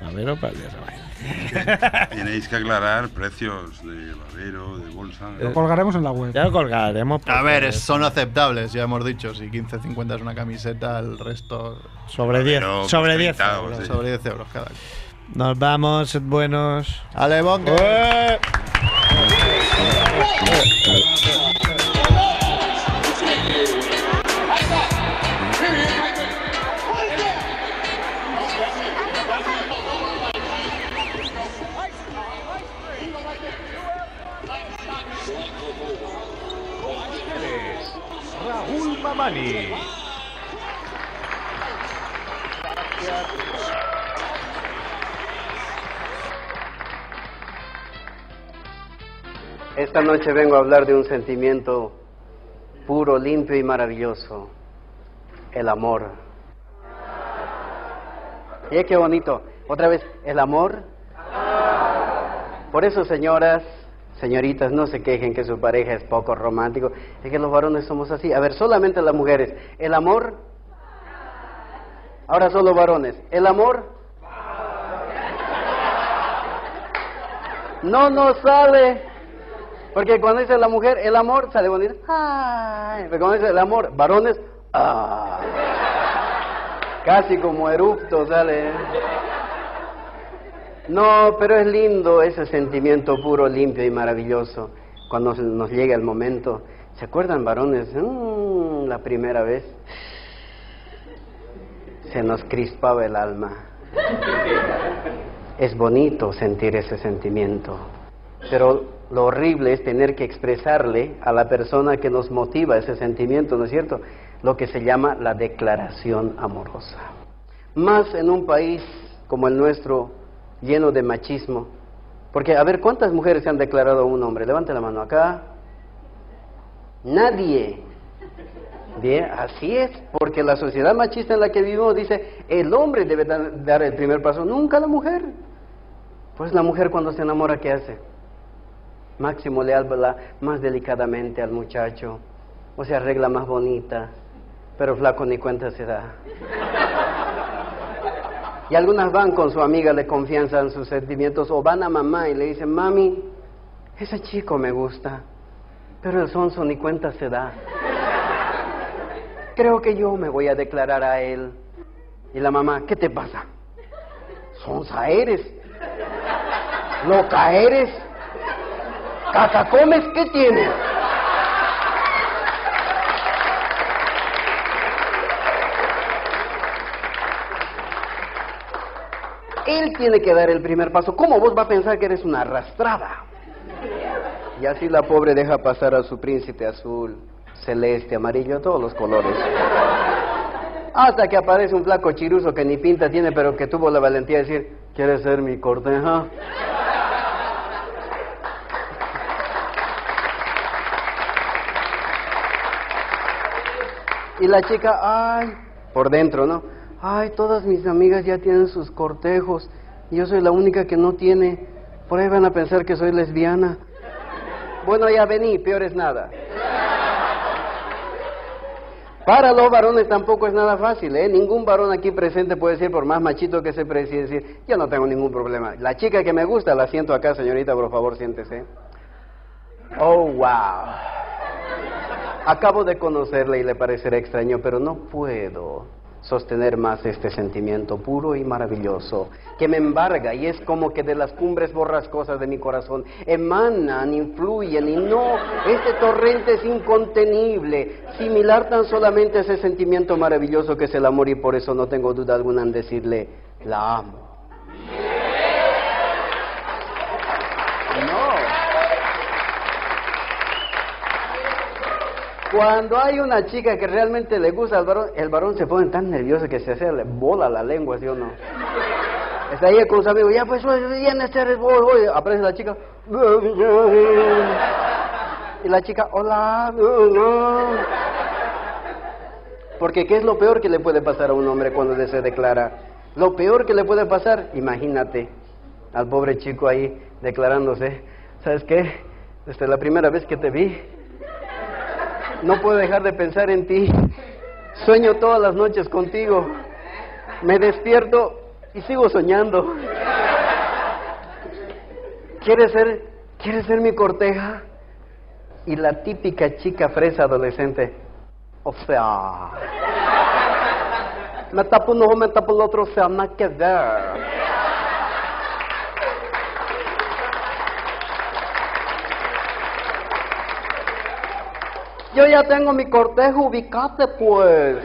Babero para el día de San Valentín. Tenéis que aclarar precios de babero, de bolsa. Lo colgaremos en la web. Ya lo colgaremos. A ver, es- son aceptables, ya hemos dicho. Si 15.50 es una camiseta, el resto. Sobre 10. Babero, Sobre pues, 10. 30 o euros. así. Sobre 10 euros cada. Nos vamos, sed buenos. ¡Ale, bonga! Esta noche vengo a hablar de un sentimiento puro, limpio y maravilloso, el amor. Y qué bonito, otra vez, el amor. Por eso, señoras, señoritas, no se quejen que su pareja es poco romántico, es que los varones somos así. A ver, solamente las mujeres, el amor. Ahora solo varones, el amor. No nos sale. Porque cuando dice la mujer, el amor sale bonito. Ay, pero cuando dice el amor, varones, ah. Casi como erupto sale. No, pero es lindo ese sentimiento puro, limpio y maravilloso. Cuando nos llega el momento. ¿Se acuerdan, varones? Mm, la primera vez. Se nos crispaba el alma. Es bonito sentir ese sentimiento. Pero lo horrible es tener que expresarle a la persona que nos motiva ese sentimiento, ¿no es cierto? Lo que se llama la declaración amorosa. Más en un país como el nuestro, lleno de machismo. Porque, a ver, ¿cuántas mujeres se han declarado a un hombre? Levante la mano acá. Nadie. Bien, así es, porque la sociedad machista en la que vivimos dice, el hombre debe da- dar el primer paso, nunca la mujer. Pues la mujer cuando se enamora, ¿qué hace? Máximo le habla más delicadamente al muchacho, o se arregla más bonita, pero flaco ni cuenta se da. Y algunas van con su amiga, le confianzan sus sentimientos, o van a mamá y le dicen, mami, ese chico me gusta, pero el sonso ni cuenta se da. Creo que yo me voy a declarar a él. Y la mamá, ¿qué te pasa? Sonsa eres. Loca eres. Catacomes, ¿qué tienes? Tiene que dar el primer paso. ¿Cómo vos va a pensar que eres una arrastrada? Y así la pobre deja pasar a su príncipe azul, celeste, amarillo, todos los colores. Hasta que aparece un flaco chiruso que ni pinta tiene, pero que tuvo la valentía de decir, ¿quieres ser mi corteja? Y la chica, ay, por dentro, ¿no? Ay, todas mis amigas ya tienen sus cortejos. Yo soy la única que no tiene. Por ahí van a pensar que soy lesbiana. Bueno, ya vení, peor es nada. Para los varones tampoco es nada fácil, ¿eh? Ningún varón aquí presente puede decir, por más machito que se precie, decir, yo no tengo ningún problema. La chica que me gusta, la siento acá, señorita, por favor, siéntese. Oh, wow. Acabo de conocerla y le parecerá extraño, pero no puedo sostener más este sentimiento puro y maravilloso que me embarga y es como que de las cumbres borrascosas de mi corazón emanan, influyen y no, este torrente es incontenible, similar tan solamente ese sentimiento maravilloso que es el amor y por eso no tengo duda alguna en decirle, la amo. Cuando hay una chica que realmente le gusta al varón, el varón se pone tan nervioso que se hace le bola la lengua, ¿sí o no? Está ahí con sus amigos, ya pues, viene este voy, voy. Aparece la chica. Y la chica, hola. Porque ¿qué es lo peor que le puede pasar a un hombre cuando se declara? Lo peor que le puede pasar, imagínate, al pobre chico ahí declarándose, ¿sabes qué? Desde la primera vez que te vi, no puedo dejar de pensar en ti. Sueño todas las noches contigo. Me despierto y sigo soñando. ¿Quieres ser, ¿quieres ser mi corteja? Y la típica chica fresa adolescente. O sea, me tapo un ojo, me tapo el otro, o sea, nada que ver. Yo ya tengo mi cortejo, ubicate pues.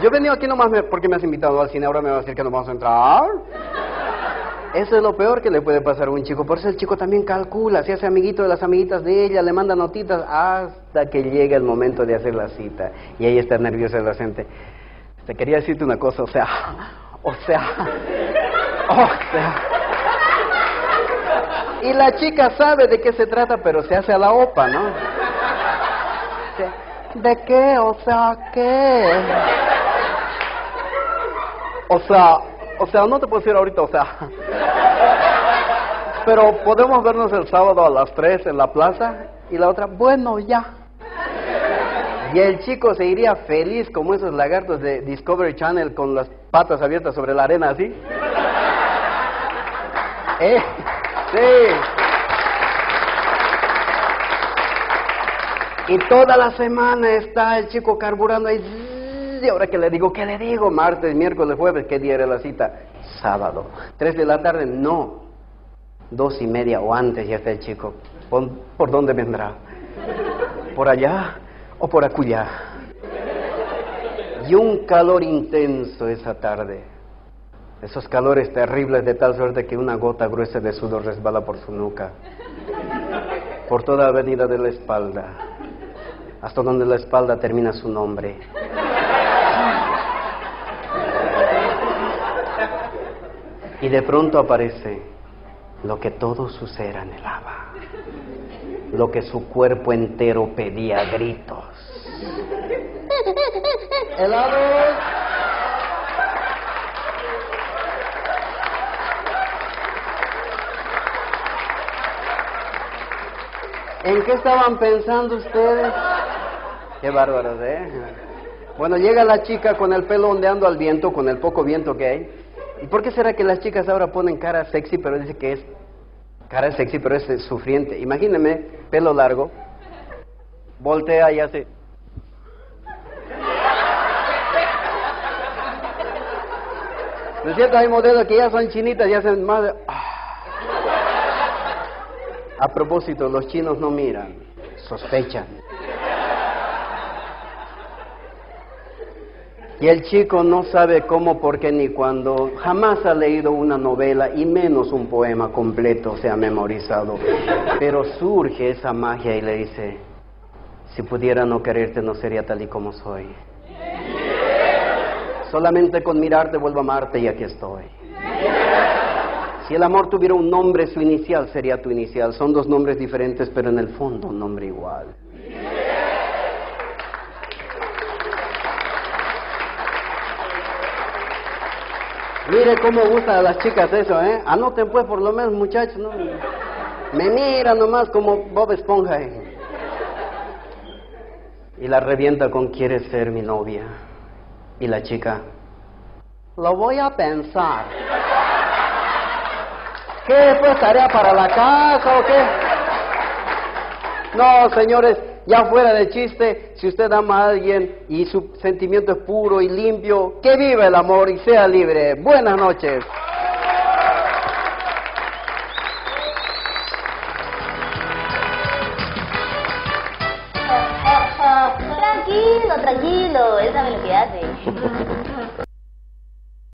Yo he venido aquí nomás porque me has invitado al cine, ahora me vas a decir que no vamos a entrar. Eso es lo peor que le puede pasar a un chico. Por eso el chico también calcula, se hace amiguito de las amiguitas de ella, le manda notitas hasta que llega el momento de hacer la cita. Y ahí está nerviosa la gente. Te quería decirte una cosa, o sea, o sea, o sea. Y la chica sabe de qué se trata, pero se hace a la opa, ¿no? ¿De qué? O sea, ¿qué? O sea, o sea, no te puedo decir ahorita, o sea. Pero podemos vernos el sábado a las 3 en la plaza y la otra, bueno, ya. Y el chico se iría feliz como esos lagartos de Discovery Channel con las patas abiertas sobre la arena así. ¿Eh? Sí. Y toda la semana está el chico carburando ahí. Y ahora que le digo, ¿qué le digo? Martes, miércoles, jueves, ¿qué día era la cita? Sábado. Tres de la tarde, no. Dos y media o antes ya está el chico. ¿Por, por dónde vendrá? ¿Por allá o por acullá? Y un calor intenso esa tarde. Esos calores terribles de tal suerte que una gota gruesa de sudor resbala por su nuca. Por toda la avenida de la espalda hasta donde la espalda termina su nombre. Y de pronto aparece lo que todo su ser anhelaba, lo que su cuerpo entero pedía a gritos. ¡Helados! ¿En qué estaban pensando ustedes? Qué bárbaros, ¿eh? Bueno, llega la chica con el pelo ondeando al viento, con el poco viento que hay. ¿Y por qué será que las chicas ahora ponen cara sexy, pero dice que es cara sexy, pero es eh, sufriente? Imagíneme, pelo largo, voltea y hace... ¿No es cierto? Hay modelos que ya son chinitas y hacen más... de- A propósito, los chinos no miran, sospechan. Y el chico no sabe cómo, por qué ni cuándo, jamás ha leído una novela y menos un poema completo se ha memorizado. Pero surge esa magia y le dice, si pudiera no quererte no sería tal y como soy. Solamente con mirarte vuelvo a amarte y aquí estoy. Si el amor tuviera un nombre, su inicial sería tu inicial. Son dos nombres diferentes, pero en el fondo un nombre igual. Mire cómo gusta a las chicas eso, ¿eh? Anoten pues por lo menos, muchachos, ¿no? Me miran nomás como Bob Esponja. ¿eh? Y la revienta con ¿Quieres ser mi novia? Y la chica, lo voy a pensar. ¿Qué? Pues tarea para la casa o qué? No, señores, Ya fuera de chiste, si usted ama a alguien y su sentimiento es puro y limpio, que viva el amor y sea libre. Buenas noches. Tranquilo, tranquilo, él sabe lo que hace.